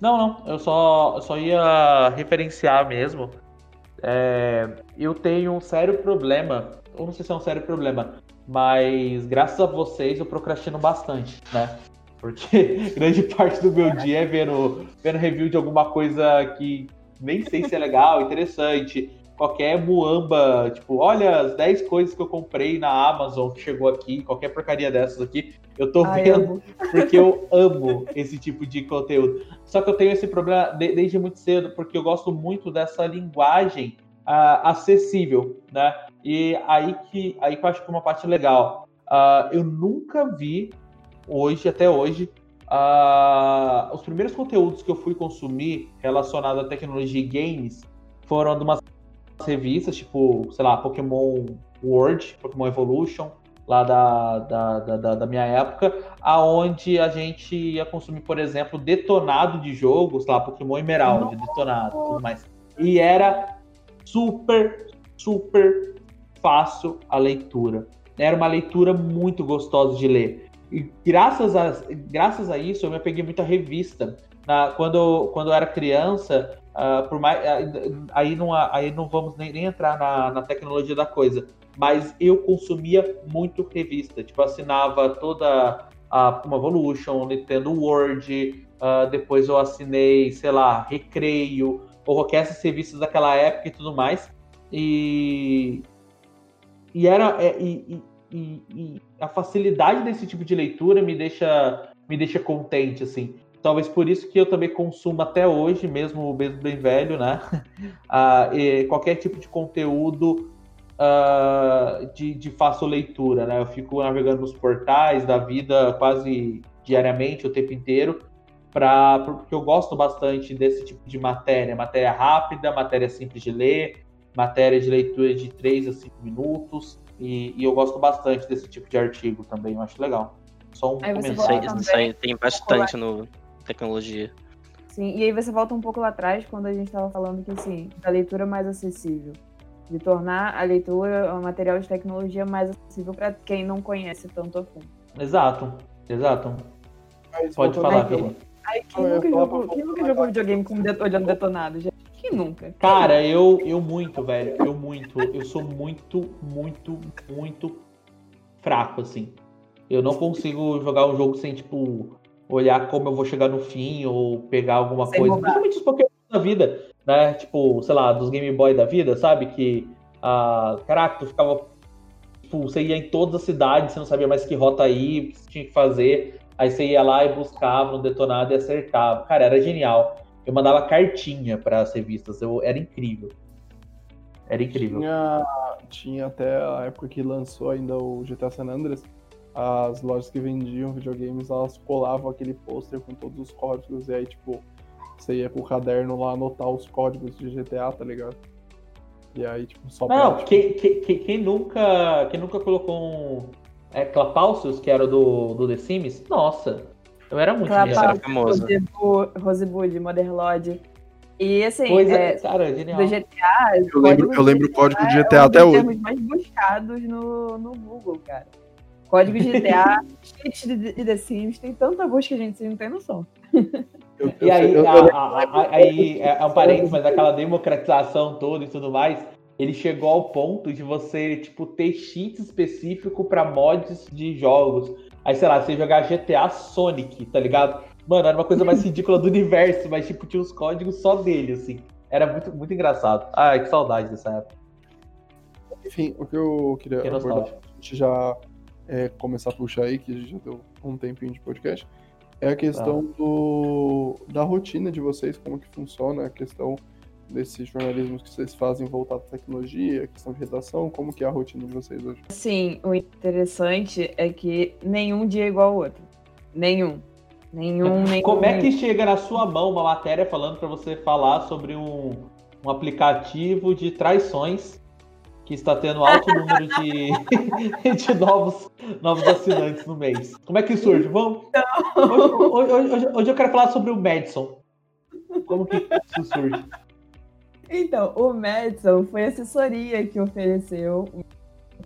Não, não. Eu só, eu só ia referenciar mesmo. É, eu tenho um sério problema. Ou não sei se é um sério problema. Mas graças a vocês eu procrastino bastante, né? Porque grande parte do meu dia é vendo, vendo review de alguma coisa que nem sei se é legal, interessante. Qualquer muamba, tipo, olha as 10 coisas que eu comprei na Amazon que chegou aqui, qualquer porcaria dessas aqui, eu tô Ai, vendo eu porque eu amo esse tipo de conteúdo. Só que eu tenho esse problema desde muito cedo, porque eu gosto muito dessa linguagem uh, acessível, né? E aí que, aí que eu acho que é uma parte legal. Uh, eu nunca vi hoje, até hoje, uh, os primeiros conteúdos que eu fui consumir relacionados à tecnologia e games foram de umas revistas, tipo, sei lá, Pokémon World, Pokémon Evolution, lá da, da, da, da, minha época, aonde a gente ia consumir, por exemplo, detonado de jogos, sei lá, Pokémon Emerald, detonado, tudo mais. E era super, super fácil a leitura. Era uma leitura muito gostosa de ler. E graças a, graças a isso eu me peguei muita revista. Na, quando, quando eu era criança, uh, por mais, aí, não, aí não vamos nem, nem entrar na, na tecnologia da coisa, mas eu consumia muito revista. Tipo, assinava toda a uma Evolution, Nintendo World, uh, depois eu assinei, sei lá, Recreio, ou qualquer essas revistas daquela época e tudo mais. E, e era é, e, e, e, a facilidade desse tipo de leitura me deixa me deixa contente assim. Talvez por isso que eu também consumo até hoje mesmo mesmo bem velho né? Uh, qualquer tipo de conteúdo uh, de, de fácil leitura né? Eu fico navegando nos portais da vida quase diariamente o tempo inteiro para porque eu gosto bastante desse tipo de matéria. Matéria rápida matéria simples de ler matéria de leitura de 3 a 5 minutos, e, e, eu gosto bastante desse tipo de artigo também, eu acho legal. Só um aí isso, aí, tem bastante no tecnologia. Sim, e aí você volta um pouco lá atrás, quando a gente estava falando que, assim, da leitura mais acessível. De tornar a leitura, o material de tecnologia mais acessível para quem não conhece tanto a fundo. Exato, exato. Pode falar, Vila. Ai, quem nunca, jogou, quem nunca jogou videogame com olhando detonado, gente? Quem nunca? Cara, eu, eu muito, velho. Eu muito. Eu sou muito, muito, muito fraco, assim. Eu não consigo jogar um jogo sem, tipo, olhar como eu vou chegar no fim ou pegar alguma sem coisa. Principalmente os Pokémon da vida, né? Tipo, sei lá, dos Game Boy da vida, sabe? Que, ah, caraca, tu ficava. Tipo, você ia em todas as cidades, você não sabia mais que rota ir, o que você tinha que fazer. Aí você ia lá e buscava no detonado e acertava. Cara, era genial eu mandava cartinha para as revistas. Eu, era incrível. Era incrível. Tinha, tinha até a época que lançou ainda o GTA San Andreas, as lojas que vendiam videogames, elas colavam aquele pôster com todos os códigos, e aí, tipo, você ia com o caderno lá anotar os códigos de GTA, tá ligado? E aí, tipo, só Não, pra, tipo... quem, quem, nunca, quem nunca colocou um é, Clapaucius, que era do, do The Sims, nossa, eu era muito Clapaucius, era famoso. Rosebud, Motherlode. E assim, pois é, é cara, genial. do GTA. Eu lembro, eu lembro o código do GTA é um até hoje. termos mais buscados no, no Google, cara. Código de GTA, cheat de, de The Sims, tem tanta busca que a gente não tem noção. Eu, e aí, eu, aí é, é um parênteses, mas aquela democratização toda e tudo mais, ele chegou ao ponto de você, tipo, ter cheat específico para mods de jogos. Aí, sei lá, você jogar GTA Sonic, tá ligado? Mano, era uma coisa mais ridícula do universo, mas, tipo, tinha os códigos só dele, assim. Era muito, muito engraçado. Ai, que saudade dessa época. Enfim, o que eu queria que abordar, a gente já é, começar a puxar aí, que a gente já deu um tempinho de podcast, é a questão ah. do, da rotina de vocês, como que funciona a questão desse jornalismo que vocês fazem voltado à tecnologia, questão de redação, como que é a rotina de vocês hoje? Sim, o interessante é que nenhum dia é igual ao outro. Nenhum. Nenhum, nenhum. Como é que chega na sua mão uma matéria falando para você falar sobre um, um aplicativo de traições que está tendo alto número de, de novos, novos assinantes no mês? Como é que surge? Vamos. Hoje, hoje, hoje, hoje eu quero falar sobre o Madison. Como que isso surge? Então, o Madison foi a assessoria que ofereceu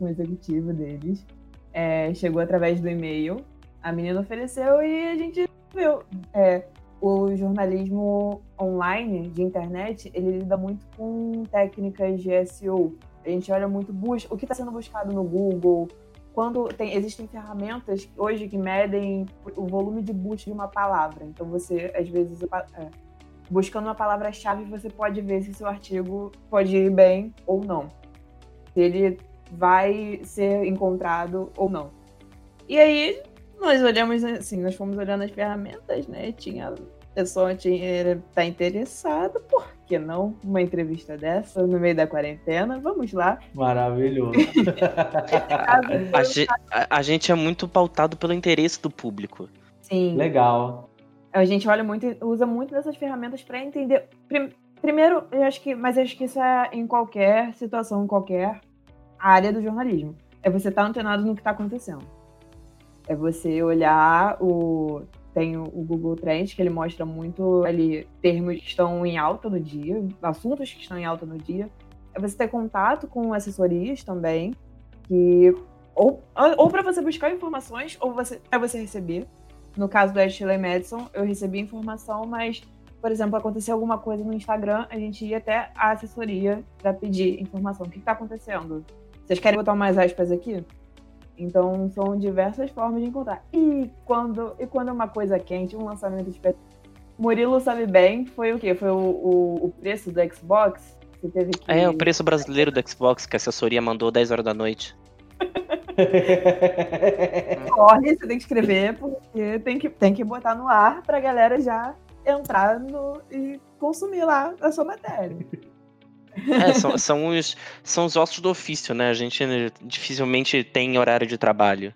o executivo deles. É, chegou através do e-mail. A menina ofereceu e a gente viu. É, o jornalismo online de internet, ele lida muito com técnicas de SEO. A gente olha muito busca, o que está sendo buscado no Google. Quando tem, existem ferramentas hoje que medem o volume de busca de uma palavra. Então você, às vezes, buscando uma palavra-chave, você pode ver se seu artigo pode ir bem ou não. Se ele vai ser encontrado ou não. E aí, nós olhamos assim, nós fomos olhando as ferramentas, né? Tinha pessoa tinha, tá interessada, por que não? Uma entrevista dessa no meio da quarentena, vamos lá. Maravilhoso. a, gente, a, a gente é muito pautado pelo interesse do público. Sim. Legal. A gente olha muito, usa muito dessas ferramentas para entender. Primeiro, eu acho que, mas eu acho que isso é em qualquer situação, em qualquer área do jornalismo. É você estar tá antenado no que está acontecendo. É você olhar o tem o Google Trends que ele mostra muito ali termos que estão em alta no dia, assuntos que estão em alta no dia. É você ter contato com assessorias também que ou, ou para você buscar informações, ou você, para você receber. No caso do Ashley Madison, eu recebi informação, mas, por exemplo, aconteceu alguma coisa no Instagram, a gente ia até a assessoria para pedir informação. O que está acontecendo? Vocês querem botar mais aspas aqui? Então, são diversas formas de encontrar. E quando, e quando é uma coisa quente, um lançamento especial. Murilo sabe bem, foi o quê? Foi o, o, o preço do Xbox? Você teve que... É, o preço brasileiro do Xbox que a assessoria mandou 10 horas da noite. Corre, você tem que escrever, porque tem que, tem que botar no ar pra galera já entrar no, e consumir lá a sua matéria. É, são, são, os, são os ossos do ofício, né? A gente dificilmente tem horário de trabalho.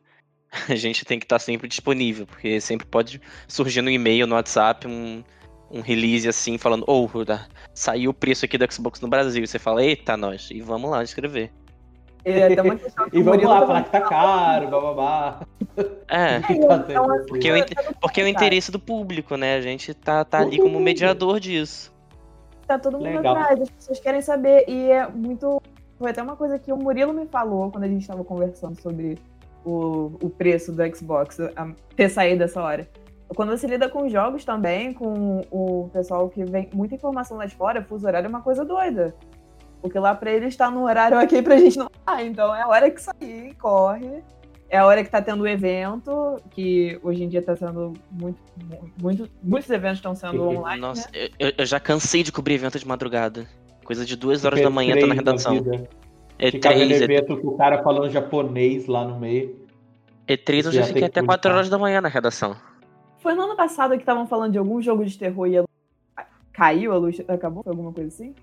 A gente tem que estar sempre disponível, porque sempre pode surgir no e-mail, no WhatsApp, um, um release assim, falando, oh, saiu o preço aqui do Xbox no Brasil. E você fala, eita, nós, e vamos lá escrever. É, e vamos lá, falar que tá caro, bababá. É, então, porque, o, porque é o interesse do público, né? A gente tá, tá ali como mediador disso. Tá todo mundo Legal. atrás, as pessoas querem saber. E é muito. Foi até uma coisa que o Murilo me falou quando a gente tava conversando sobre o, o preço do Xbox, a, ter saído dessa hora. Quando você lida com jogos também, com o pessoal que vem muita informação lá de fora, fuso horário é uma coisa doida. Porque lá pra eles tá no horário aqui pra gente não. Ah, então é a hora que sair, corre. É a hora que tá tendo o evento, que hoje em dia tá sendo muito. muito muitos eventos estão sendo online. Nossa, né? eu, eu, já cansei de cobrir evento de madrugada. Coisa de duas horas da manhã tô na redação. E3. É evento com o cara falando japonês lá no meio. E3 eu já fiquei até 4 horas da manhã na redação. Foi no ano passado que estavam falando de algum jogo de terror e a luz caiu, a luz acabou? Foi alguma coisa assim?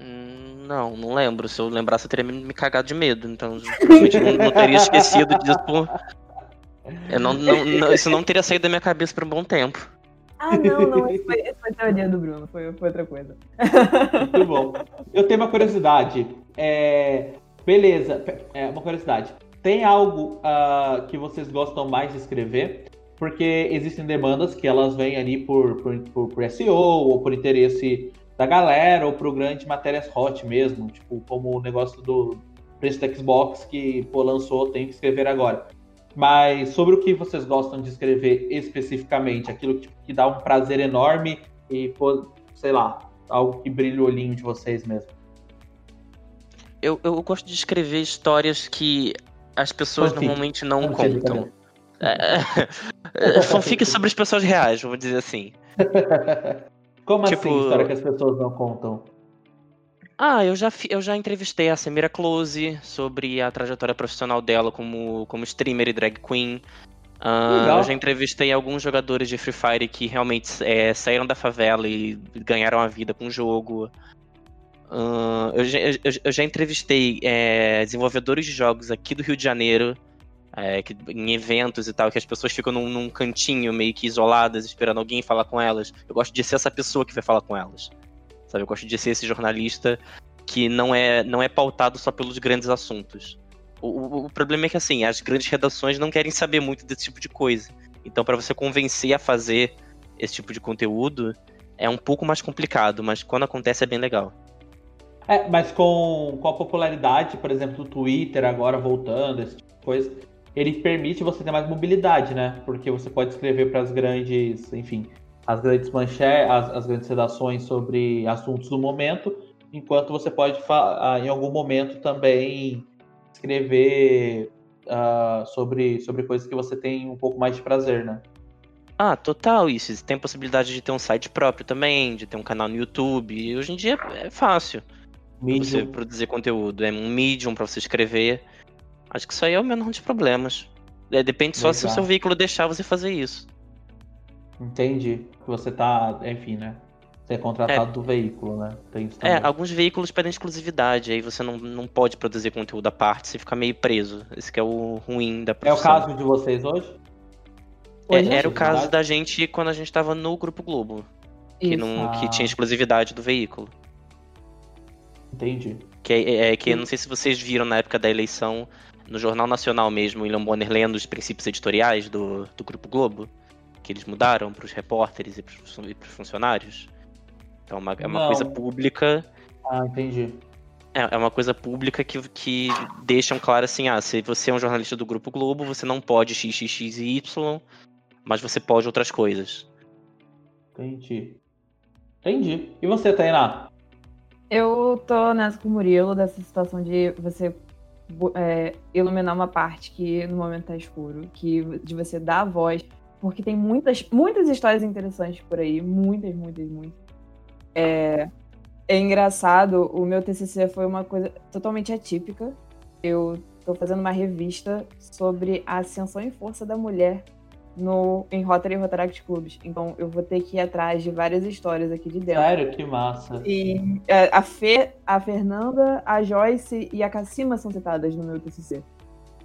Hum, não, não lembro. Se eu lembrasse, eu teria me cagado de medo. Então, provavelmente não, não teria esquecido disso. Por... Eu não, não, não, isso não teria saído da minha cabeça por um bom tempo. Ah, não, não. Isso foi, isso foi teoria do Bruno. Foi, foi outra coisa. Muito bom. Eu tenho uma curiosidade. É... Beleza. É uma curiosidade. Tem algo uh, que vocês gostam mais de escrever? Porque existem demandas que elas vêm ali por, por, por, por SEO ou por interesse da galera ou pro grande matérias hot mesmo, tipo, como o negócio do preço do Xbox que pô, lançou, tem que escrever agora. Mas sobre o que vocês gostam de escrever especificamente, aquilo que, que dá um prazer enorme e, pô, sei lá, algo que brilha o olhinho de vocês mesmo. Eu, eu gosto de escrever histórias que as pessoas fanfic. normalmente não fanfic contam. É, é, fanfic sobre as pessoas reais, vamos dizer assim. Como tipo... assim, história que as pessoas não contam? Ah, eu já, eu já entrevistei a Samira Close sobre a trajetória profissional dela como, como streamer e drag queen. Uh, eu já entrevistei alguns jogadores de Free Fire que realmente é, saíram da favela e ganharam a vida com o jogo. Uh, eu, já, eu, eu, já entrevistei é, desenvolvedores de jogos aqui do Rio de Janeiro é, que, em eventos e tal, que as pessoas ficam num, num, cantinho meio que isoladas, esperando alguém falar com elas. Eu gosto de ser essa pessoa que vai falar com elas. Sabe? Eu gosto de ser esse jornalista que não é, não é pautado só pelos grandes assuntos. O, o, o problema é que, assim, as grandes redações não querem saber muito desse tipo de coisa. Então, para você convencer a fazer esse tipo de conteúdo, é um pouco mais complicado, mas quando acontece é bem legal. É, mas com, com a popularidade, por exemplo, do Twitter agora voltando, esse tipo de coisa, ele permite você ter mais mobilidade, né? Porque você pode escrever para as grandes, enfim, as grandes manchetes, as, as, grandes redações sobre assuntos do momento, enquanto você pode, ah, em algum momento, também escrever uh, sobre, sobre coisas que você tem um pouco mais de prazer, né? Ah, total isso. Tem possibilidade de ter um site próprio também, de ter um canal no YouTube. E hoje em dia é fácil. Medium. Você produzir conteúdo. É um medium para você escrever. Acho que isso aí é o menor dos problemas. É, depende só Legal. se o seu veículo deixar você fazer isso. Entendi. Você tá, enfim, né? Você é contratado é. do veículo, né? é, alguns veículos pedem exclusividade, aí você não, não pode produzir conteúdo à parte, você fica meio preso. Esse é o ruim da profissão. É o caso de vocês hoje? É, hoje é, era o caso da gente quando a gente tava no Grupo Globo. Que, não, que tinha exclusividade do veículo. Entendi. Que, é, é que não sei se vocês viram na época da eleição, no Jornal Nacional mesmo, William Bonner lendo os princípios editoriais do, do Grupo Globo, que eles mudaram para os repórteres e para os funcionários. Então é uma, é uma coisa pública. Ah, entendi. É, é uma coisa pública que, que deixam claro assim, ah, se você é um jornalista do Grupo Globo, você não pode XXXY, mas você pode outras coisas. Entendi. Entendi. E você, Tainá? Eu tô nessa com o Murilo, dessa situação de você é, iluminar uma parte que no momento tá escuro, que de você dar a voz, porque tem muitas, muitas histórias interessantes por aí, muitas, muitas, muitas. É, é engraçado, o meu TCC foi uma coisa totalmente atípica. Eu tô fazendo uma revista sobre a ascensão e força da mulher no, em Rotary e Rotaract Clubs. Então eu vou ter que ir atrás de várias histórias aqui de dentro. Sério? Que massa. E é, a, Fê, a Fernanda, a Joyce e a Cassima são citadas no meu TCC.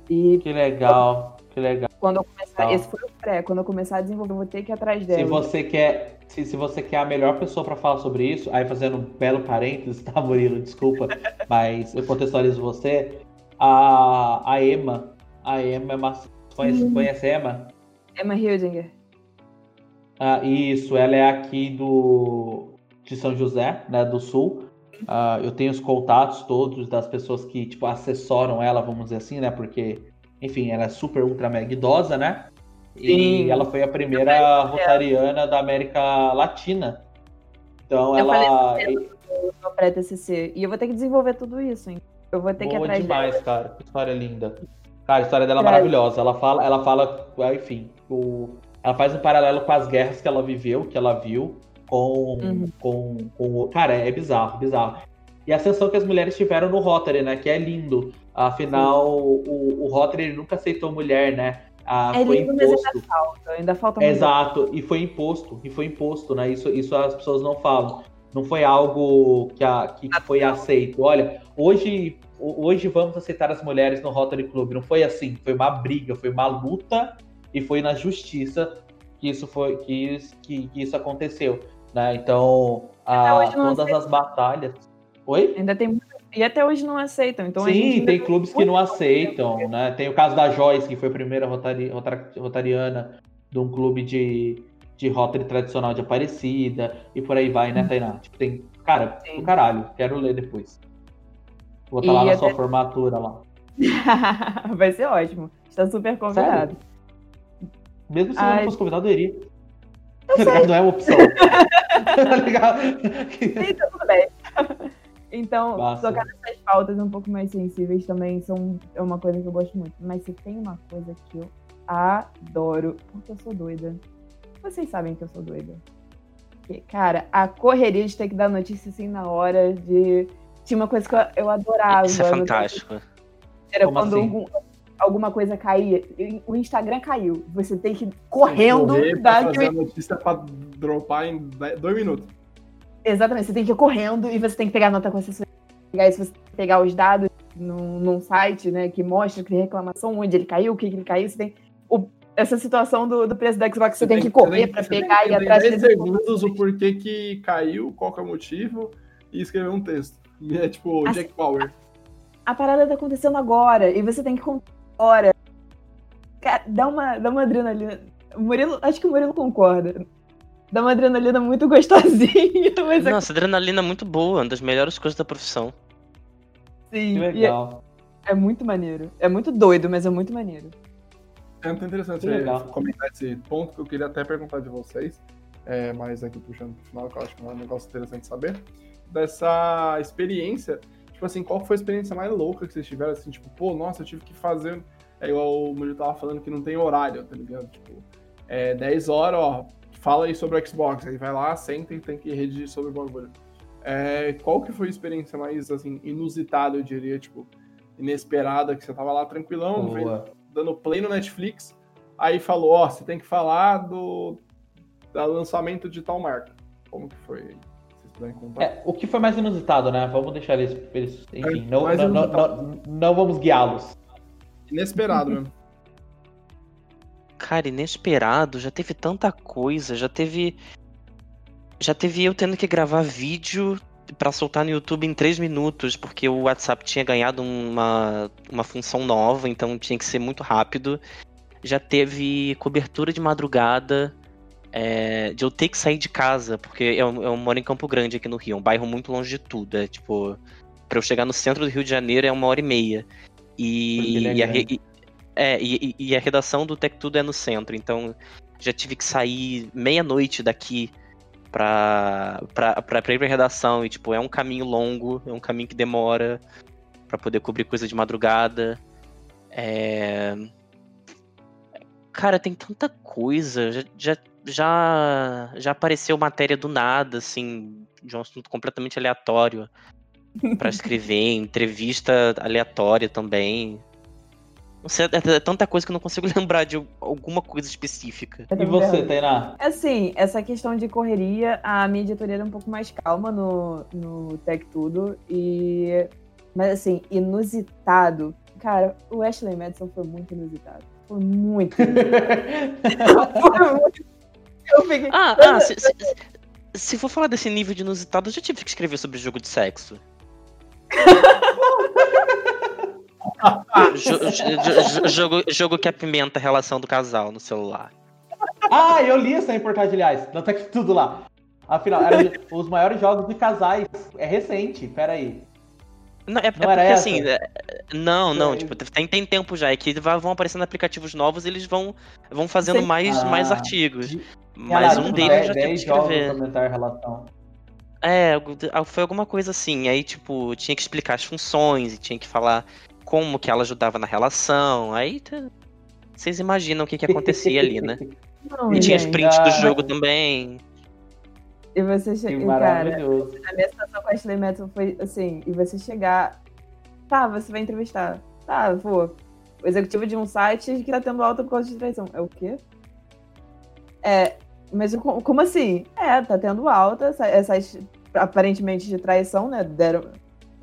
E que legal, que legal. Quando eu começar, esse foi o pré, quando eu começar a desenvolver, eu vou ter que ir atrás dela. Se você quer, se, se você quer a melhor pessoa para falar sobre isso, aí fazendo um belo parênteses, tá, Murilo? Desculpa, mas eu contextualizo você. A, a Emma, a Emma é uma. Conhece, hum. conhece a Emma? Emma Hildinger. Ah, isso, ela é aqui do de São José, né, do Sul. Ah, eu tenho os contatos todos das pessoas que tipo assessoram ela, vamos dizer assim, né? Porque, enfim, ela é super ultra mega idosa, né? Sim. E ela foi a primeira rotariana da América Latina. Então eu ela no pré-TCC e eu vou ter que desenvolver tudo isso, hein? Eu vou ter Boa que atrás demais, dela. cara. Que história linda. Cara, a história dela é maravilhosa. Ela fala, ela fala, enfim, o, ela faz um paralelo com as guerras que ela viveu, que ela viu, com, uhum. com, com. Cara, é bizarro, bizarro. E a ascensão que as mulheres tiveram no Rotary, né? Que é lindo. Afinal, o, o Rotary nunca aceitou mulher, né? Ah, é foi lindo, imposto. mas ainda falta, ainda falta Exato, e foi imposto, e foi imposto, né? Isso, isso as pessoas não falam. Não foi algo que, a, que foi aceito. Olha, hoje hoje vamos aceitar as mulheres no Rotary Club. Não foi assim, foi uma briga, foi uma luta e foi na justiça que isso foi que, que, que isso aconteceu, né? Então, a, todas as batalhas. Oi? Ainda tem e até hoje não aceitam. Então Sim, tem clubes que não aceitam, né? Tem o caso da Joyce, que foi a primeira rotari, rotariana de um clube de, de Rotary tradicional de Aparecida, e por aí vai, né, Tainá? Tipo, tem. Cara, Sim. do caralho, quero ler depois. Vou estar lá na até... sua formatura lá. Vai ser ótimo. Está super convidado. Sério? Mesmo se Ai... eu não fosse convidado, eu iria. não é uma opção. tá ligado? Então, tudo bem. Então, Basta. tocar nessas pautas um pouco mais sensíveis também são, é uma coisa que eu gosto muito. Mas se tem uma coisa que eu adoro, porque eu sou doida. Vocês sabem que eu sou doida. Porque, cara, a correria de ter que dar notícia assim na hora, de tinha uma coisa que eu, adorava. Isso é fantástico. Era Como quando assim? algum, alguma coisa caía. O Instagram caiu. Você tem que ir correndo. Tem que dar fazer a notícia pra dropar em dois minutos. Exatamente. Você tem que ir correndo e você tem que pegar a nota com assessor. Pegar isso, você pegar os dados num, num site, né, que mostra que tem reclamação, onde ele caiu, o que ele caiu. Você tem o, essa situação do, do preço da Xbox, você, você tem, tem, que correr para pegar e atrás. 10 segundos o porquê que caiu, qual que é o motivo e escrever um texto. É tipo Jack Power. A parada tá acontecendo agora e você tem que contar agora. Cara, dá uma, dá uma adrenalina. O Murilo, acho que o Murilo concorda. Dá uma adrenalina muito gostosinha. Mas é Nossa, é... adrenalina muito boa, uma das melhores coisas da profissão. Sim. Que legal. É, é, muito maneiro. É muito doido, mas é muito maneiro. É muito interessante comentar esse ponto que eu queria até perguntar de vocês. É, mas aqui puxando pro final, que eu acho que é um negócio interessante saber dessa experiência. Tipo assim, qual foi a experiência mais louca que vocês tiveram? Assim, tipo, pô, nossa, eu tive que fazer. É igual o Murilo tava falando que não tem horário, tá ligado? Tipo, é 10 horas, ó, fala aí sobre o Xbox. Aí vai lá, senta e tem que redigir sobre o bagulho. É, qual que foi a experiência mais, assim, inusitada, eu diria, tipo, inesperada, que você tava lá tranquilão, vendo, dando play no Netflix, aí falou, ó, você tem que falar do, do lançamento de tal marca. Como que foi? É, o que foi mais inusitado, né? Vamos deixar eles. eles enfim, é, não, não, não, não, não, vamos guiá-los. Inesperado mesmo. Cara, inesperado, já teve tanta coisa, já teve. Já teve eu tendo que gravar vídeo para soltar no YouTube em 3 minutos, porque o WhatsApp tinha ganhado uma, uma função nova, então tinha que ser muito rápido. Já teve cobertura de madrugada é, de eu ter que sair de casa, porque eu, eu moro em Campo Grande aqui no Rio, um bairro muito longe de tudo. É tipo. Pra eu chegar no centro do Rio de Janeiro é uma hora e meia. E, e a, e- é, e, e a redação do Tech Tudo é no centro, então já tive que sair meia-noite daqui pra, pra, pra, pra ir pra redação. E, tipo, é um caminho longo, é um caminho que demora pra poder cobrir coisa de madrugada. É... Cara, tem tanta coisa. Já, já, já, já apareceu matéria do nada, assim, de um assunto completamente aleatório pra escrever, entrevista aleatória também. Não sei, é, é tanta coisa que eu não consigo lembrar de alguma coisa específica. E você, Tainá? Assim, essa questão de correria, a minha editoria era um pouco mais calma no, no Tech Tudo. E. Mas assim, inusitado. Cara, o Ashley Madison foi muito inusitado. Foi muito. foi muito. Eu fiquei. Ah, ah se, se, se for falar desse nível de inusitado, eu já tive que escrever sobre jogo de sexo. Jo- jo- jo- jogo, jogo que apimenta a relação do casal no celular. Ah, eu li essa reportagem, aliás. Não tá tudo lá. Afinal, era os maiores jogos de casais. É recente, peraí. Não, é, é Não porque era essa? assim. é- Não, não, É. tipo, tem, tem tempo já. É que vão aparecendo aplicativos novos e eles vão, vão fazendo mais, mais Ah, artigos. de- Mas um tipo, deles eu 10 já tive que 10 jogos pra escrever. relação. É, algo- foi alguma coisa assim. Aí, tipo, tinha que explicar as funções e tinha que falar como que ela ajudava na relação. Aí tá- vocês imaginam o que, que acontecia ali, né? Não, E tinha os prints do Ah. jogo também. E você Que chega. Cara, maravilhoso. a minha situação com a Ashley Madison foi assim, e você chegar. Tá, você vai entrevistar. Tá, vou. O executivo de um site que tá tendo alta por causa de traição. É o quê? É. Mas co- como assim? É, tá tendo alta, sa- é site aparentemente de traição, né? Deram.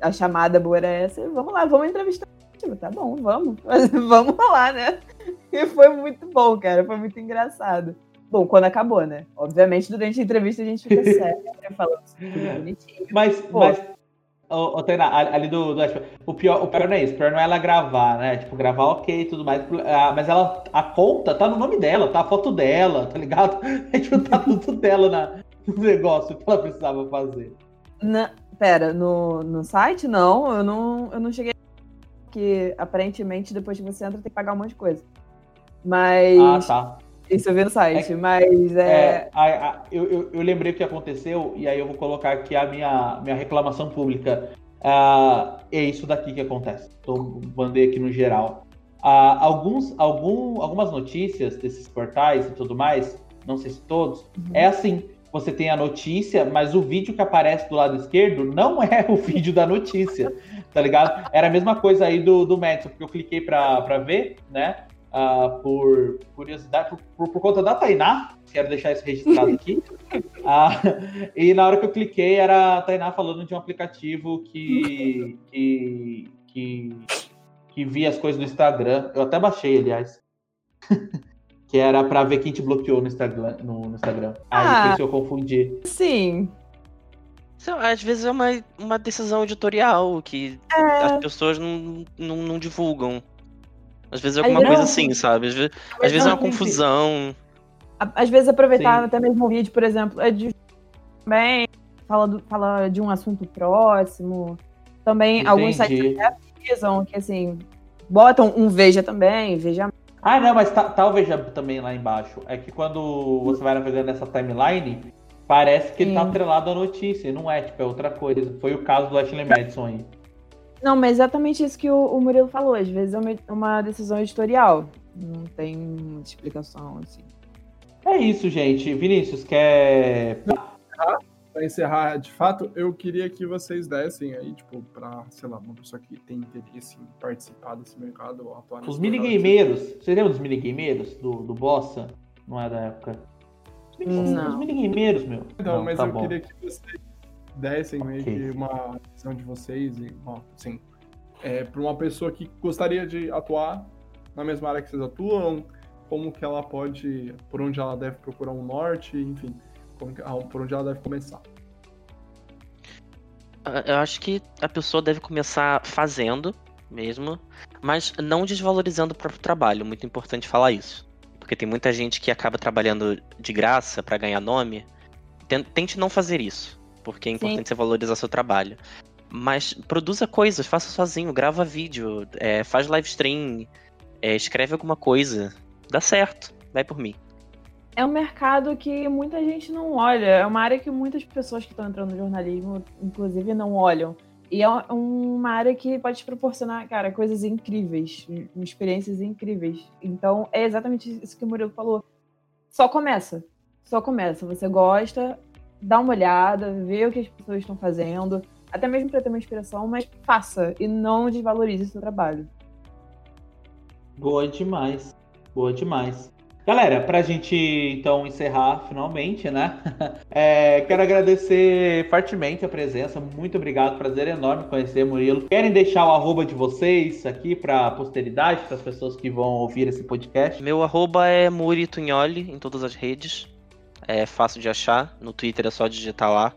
A chamada boa era essa. Vamos lá, vamos entrevistar. Tipo, Tá bom, vamos. Vamos lá, né? E foi muito bom, cara. Foi muito engraçado. Bom, quando acabou, né? Obviamente, durante a entrevista a gente fica sério, falando tudo bonitinho. Mas, Pô. mas ô, ô, Tainá, ali do, do o, pior, o pior não é isso. O pior não é ela gravar, né? Tipo, gravar ok e tudo mais. Ah, mas ela, a conta tá no nome dela, tá a foto dela, tá ligado? É, tipo, tá tudo dela na, no negócio que ela precisava fazer. Na- pera, no, no site não, eu não, eu não cheguei. Porque aparentemente depois que você entra tem que pagar um monte de coisa. Mas. Ah, tá. Isso eu vi no site. É mas é. É, a- a- eu, eu, lembrei o que aconteceu, e aí eu vou colocar aqui a minha, minha reclamação pública. Ah, é isso daqui que acontece. Tô mandei aqui no geral. Ah, alguns, algum, algumas notícias desses portais e tudo mais, não sei se todos, é assim. Você tem a notícia, mas o vídeo que aparece do lado esquerdo não é o vídeo da notícia, tá ligado? Era a mesma coisa aí do, do Madison, porque eu cliquei pra, pra ver, né? Ah, por curiosidade, por, por, por conta da Tainá, quero deixar isso registrado aqui. Ah, e na hora que eu cliquei, era a Tainá falando de um aplicativo que, que, que, que via as coisas no Instagram. Eu até baixei, aliás. que era pra ver quem te bloqueou no Instagram. No, no Instagram. Aí Ah. por isso eu confundi. Sim. Às vezes é uma, uma decisão editorial que as pessoas não, não, não divulgam. Às vezes é alguma coisa assim, sabe? Às vezes, às vezes é uma confusão. Às vezes aproveitar Sim. até mesmo um vídeo, por exemplo, é de também fala, do- fala de um assunto próximo. Também alguns sites Entendi. avisam que assim, botam um veja também, veja Ah, não, mas tá, tá o Veja também lá embaixo. É que quando você vai navegando nessa timeline, parece que ele tá Sim. atrelado à notícia. e Não é, tipo, é outra coisa. Foi o caso do Ashley Madison aí. Não, mas é exatamente isso que o, o Murilo falou. Às vezes é uma, uma decisão editorial. Não tem muita explicação, assim. É isso, gente. Vinícius, quer. Para encerrar, de fato, eu queria que vocês dessem aí, tipo, para, sei lá, uma pessoa que tem interesse em participar desse mercado ou atuar Os minigameiros. Vocês lembram dos minigameiros? Do, do Bossa? Não é da época? Os mini- Não. Os minigameiros, meu. Então, Não, mas tá eu bom. queria que vocês dessem meio Ok. que uma visão de vocês e, assim, é, para uma pessoa que gostaria de atuar na mesma área que vocês atuam, como que ela pode, por onde ela deve procurar um norte, enfim, como que- ah, por onde ela deve começar. Ah, Eu acho que a pessoa deve começar fazendo mesmo, mas não desvalorizando o próprio trabalho. Muito importante falar isso. Porque tem muita gente que acaba trabalhando de graça pra ganhar nome. Ten- Tente não fazer isso, porque é importante você valorizar seu trabalho. Mas produza coisas, faça sozinho, grava vídeo, é, faz live stream, é, escreve alguma coisa. Dá certo, vai por mim. É um mercado que muita gente não olha. É uma área que muitas pessoas que estão entrando no jornalismo, inclusive, não olham. E é uma área que pode te proporcionar, cara, coisas incríveis, experiências incríveis. Então, é exatamente isso que o Murilo falou. Só começa. Só começa. Você gosta, dá uma olhada, vê o que as pessoas estão fazendo, até mesmo para ter uma inspiração, mas faça e não desvalorize o seu trabalho. Boa demais. Boa demais. Galera, para a gente então encerrar finalmente, né? É, quero agradecer fortemente a presença. Muito obrigado, prazer enorme conhecer Murilo. Querem deixar o arroba de vocês aqui para a posteridade, para as pessoas que vão ouvir esse podcast? Meu arroba é Muri Tunholi em todas as redes. É fácil de achar. No Twitter é só digitar lá.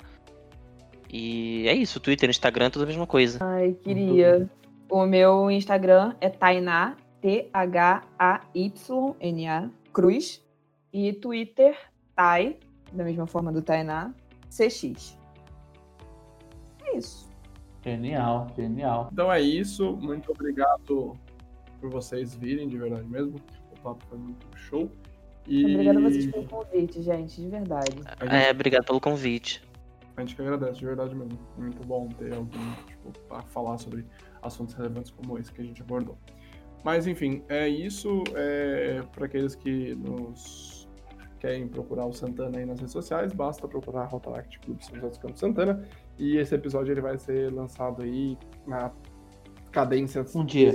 E é isso, Twitter, Instagram, tudo a mesma coisa. Ai, queria. O meu Instagram é Tainá, T-H-A-Y-N-A Cruz. E Twitter, Tai, da mesma forma do Tainá, CX. É isso. Genial, genial. Então é isso. Muito obrigado por vocês virem, de verdade mesmo. O papo foi muito show. E... Obrigada a vocês pelo convite, gente, de verdade. Gente... É, obrigado pelo convite. A gente que agradece, de verdade mesmo. Muito bom ter alguém tipo, para falar sobre assuntos relevantes como esse que a gente abordou. Mas enfim, é isso. É, para aqueles que nos querem procurar o Santana aí nas redes sociais, basta procurar Rotaract Clube São José dos Campos Santana. E esse episódio ele vai ser lançado aí na cadência. Um dia.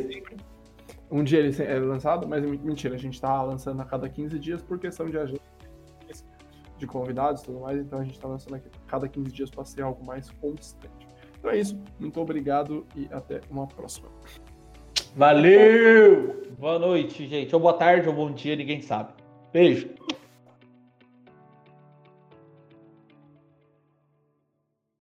Um dia ele é lançado, mas mentira, a gente está lançando a cada 15 dias por questão de agenda de convidados e tudo mais, então a gente está lançando aqui a cada 15 dias para ser algo mais constante. Então é isso, muito obrigado e até uma próxima. Valeu! Boa noite, gente. Ou boa tarde ou bom dia, ninguém sabe. Beijo.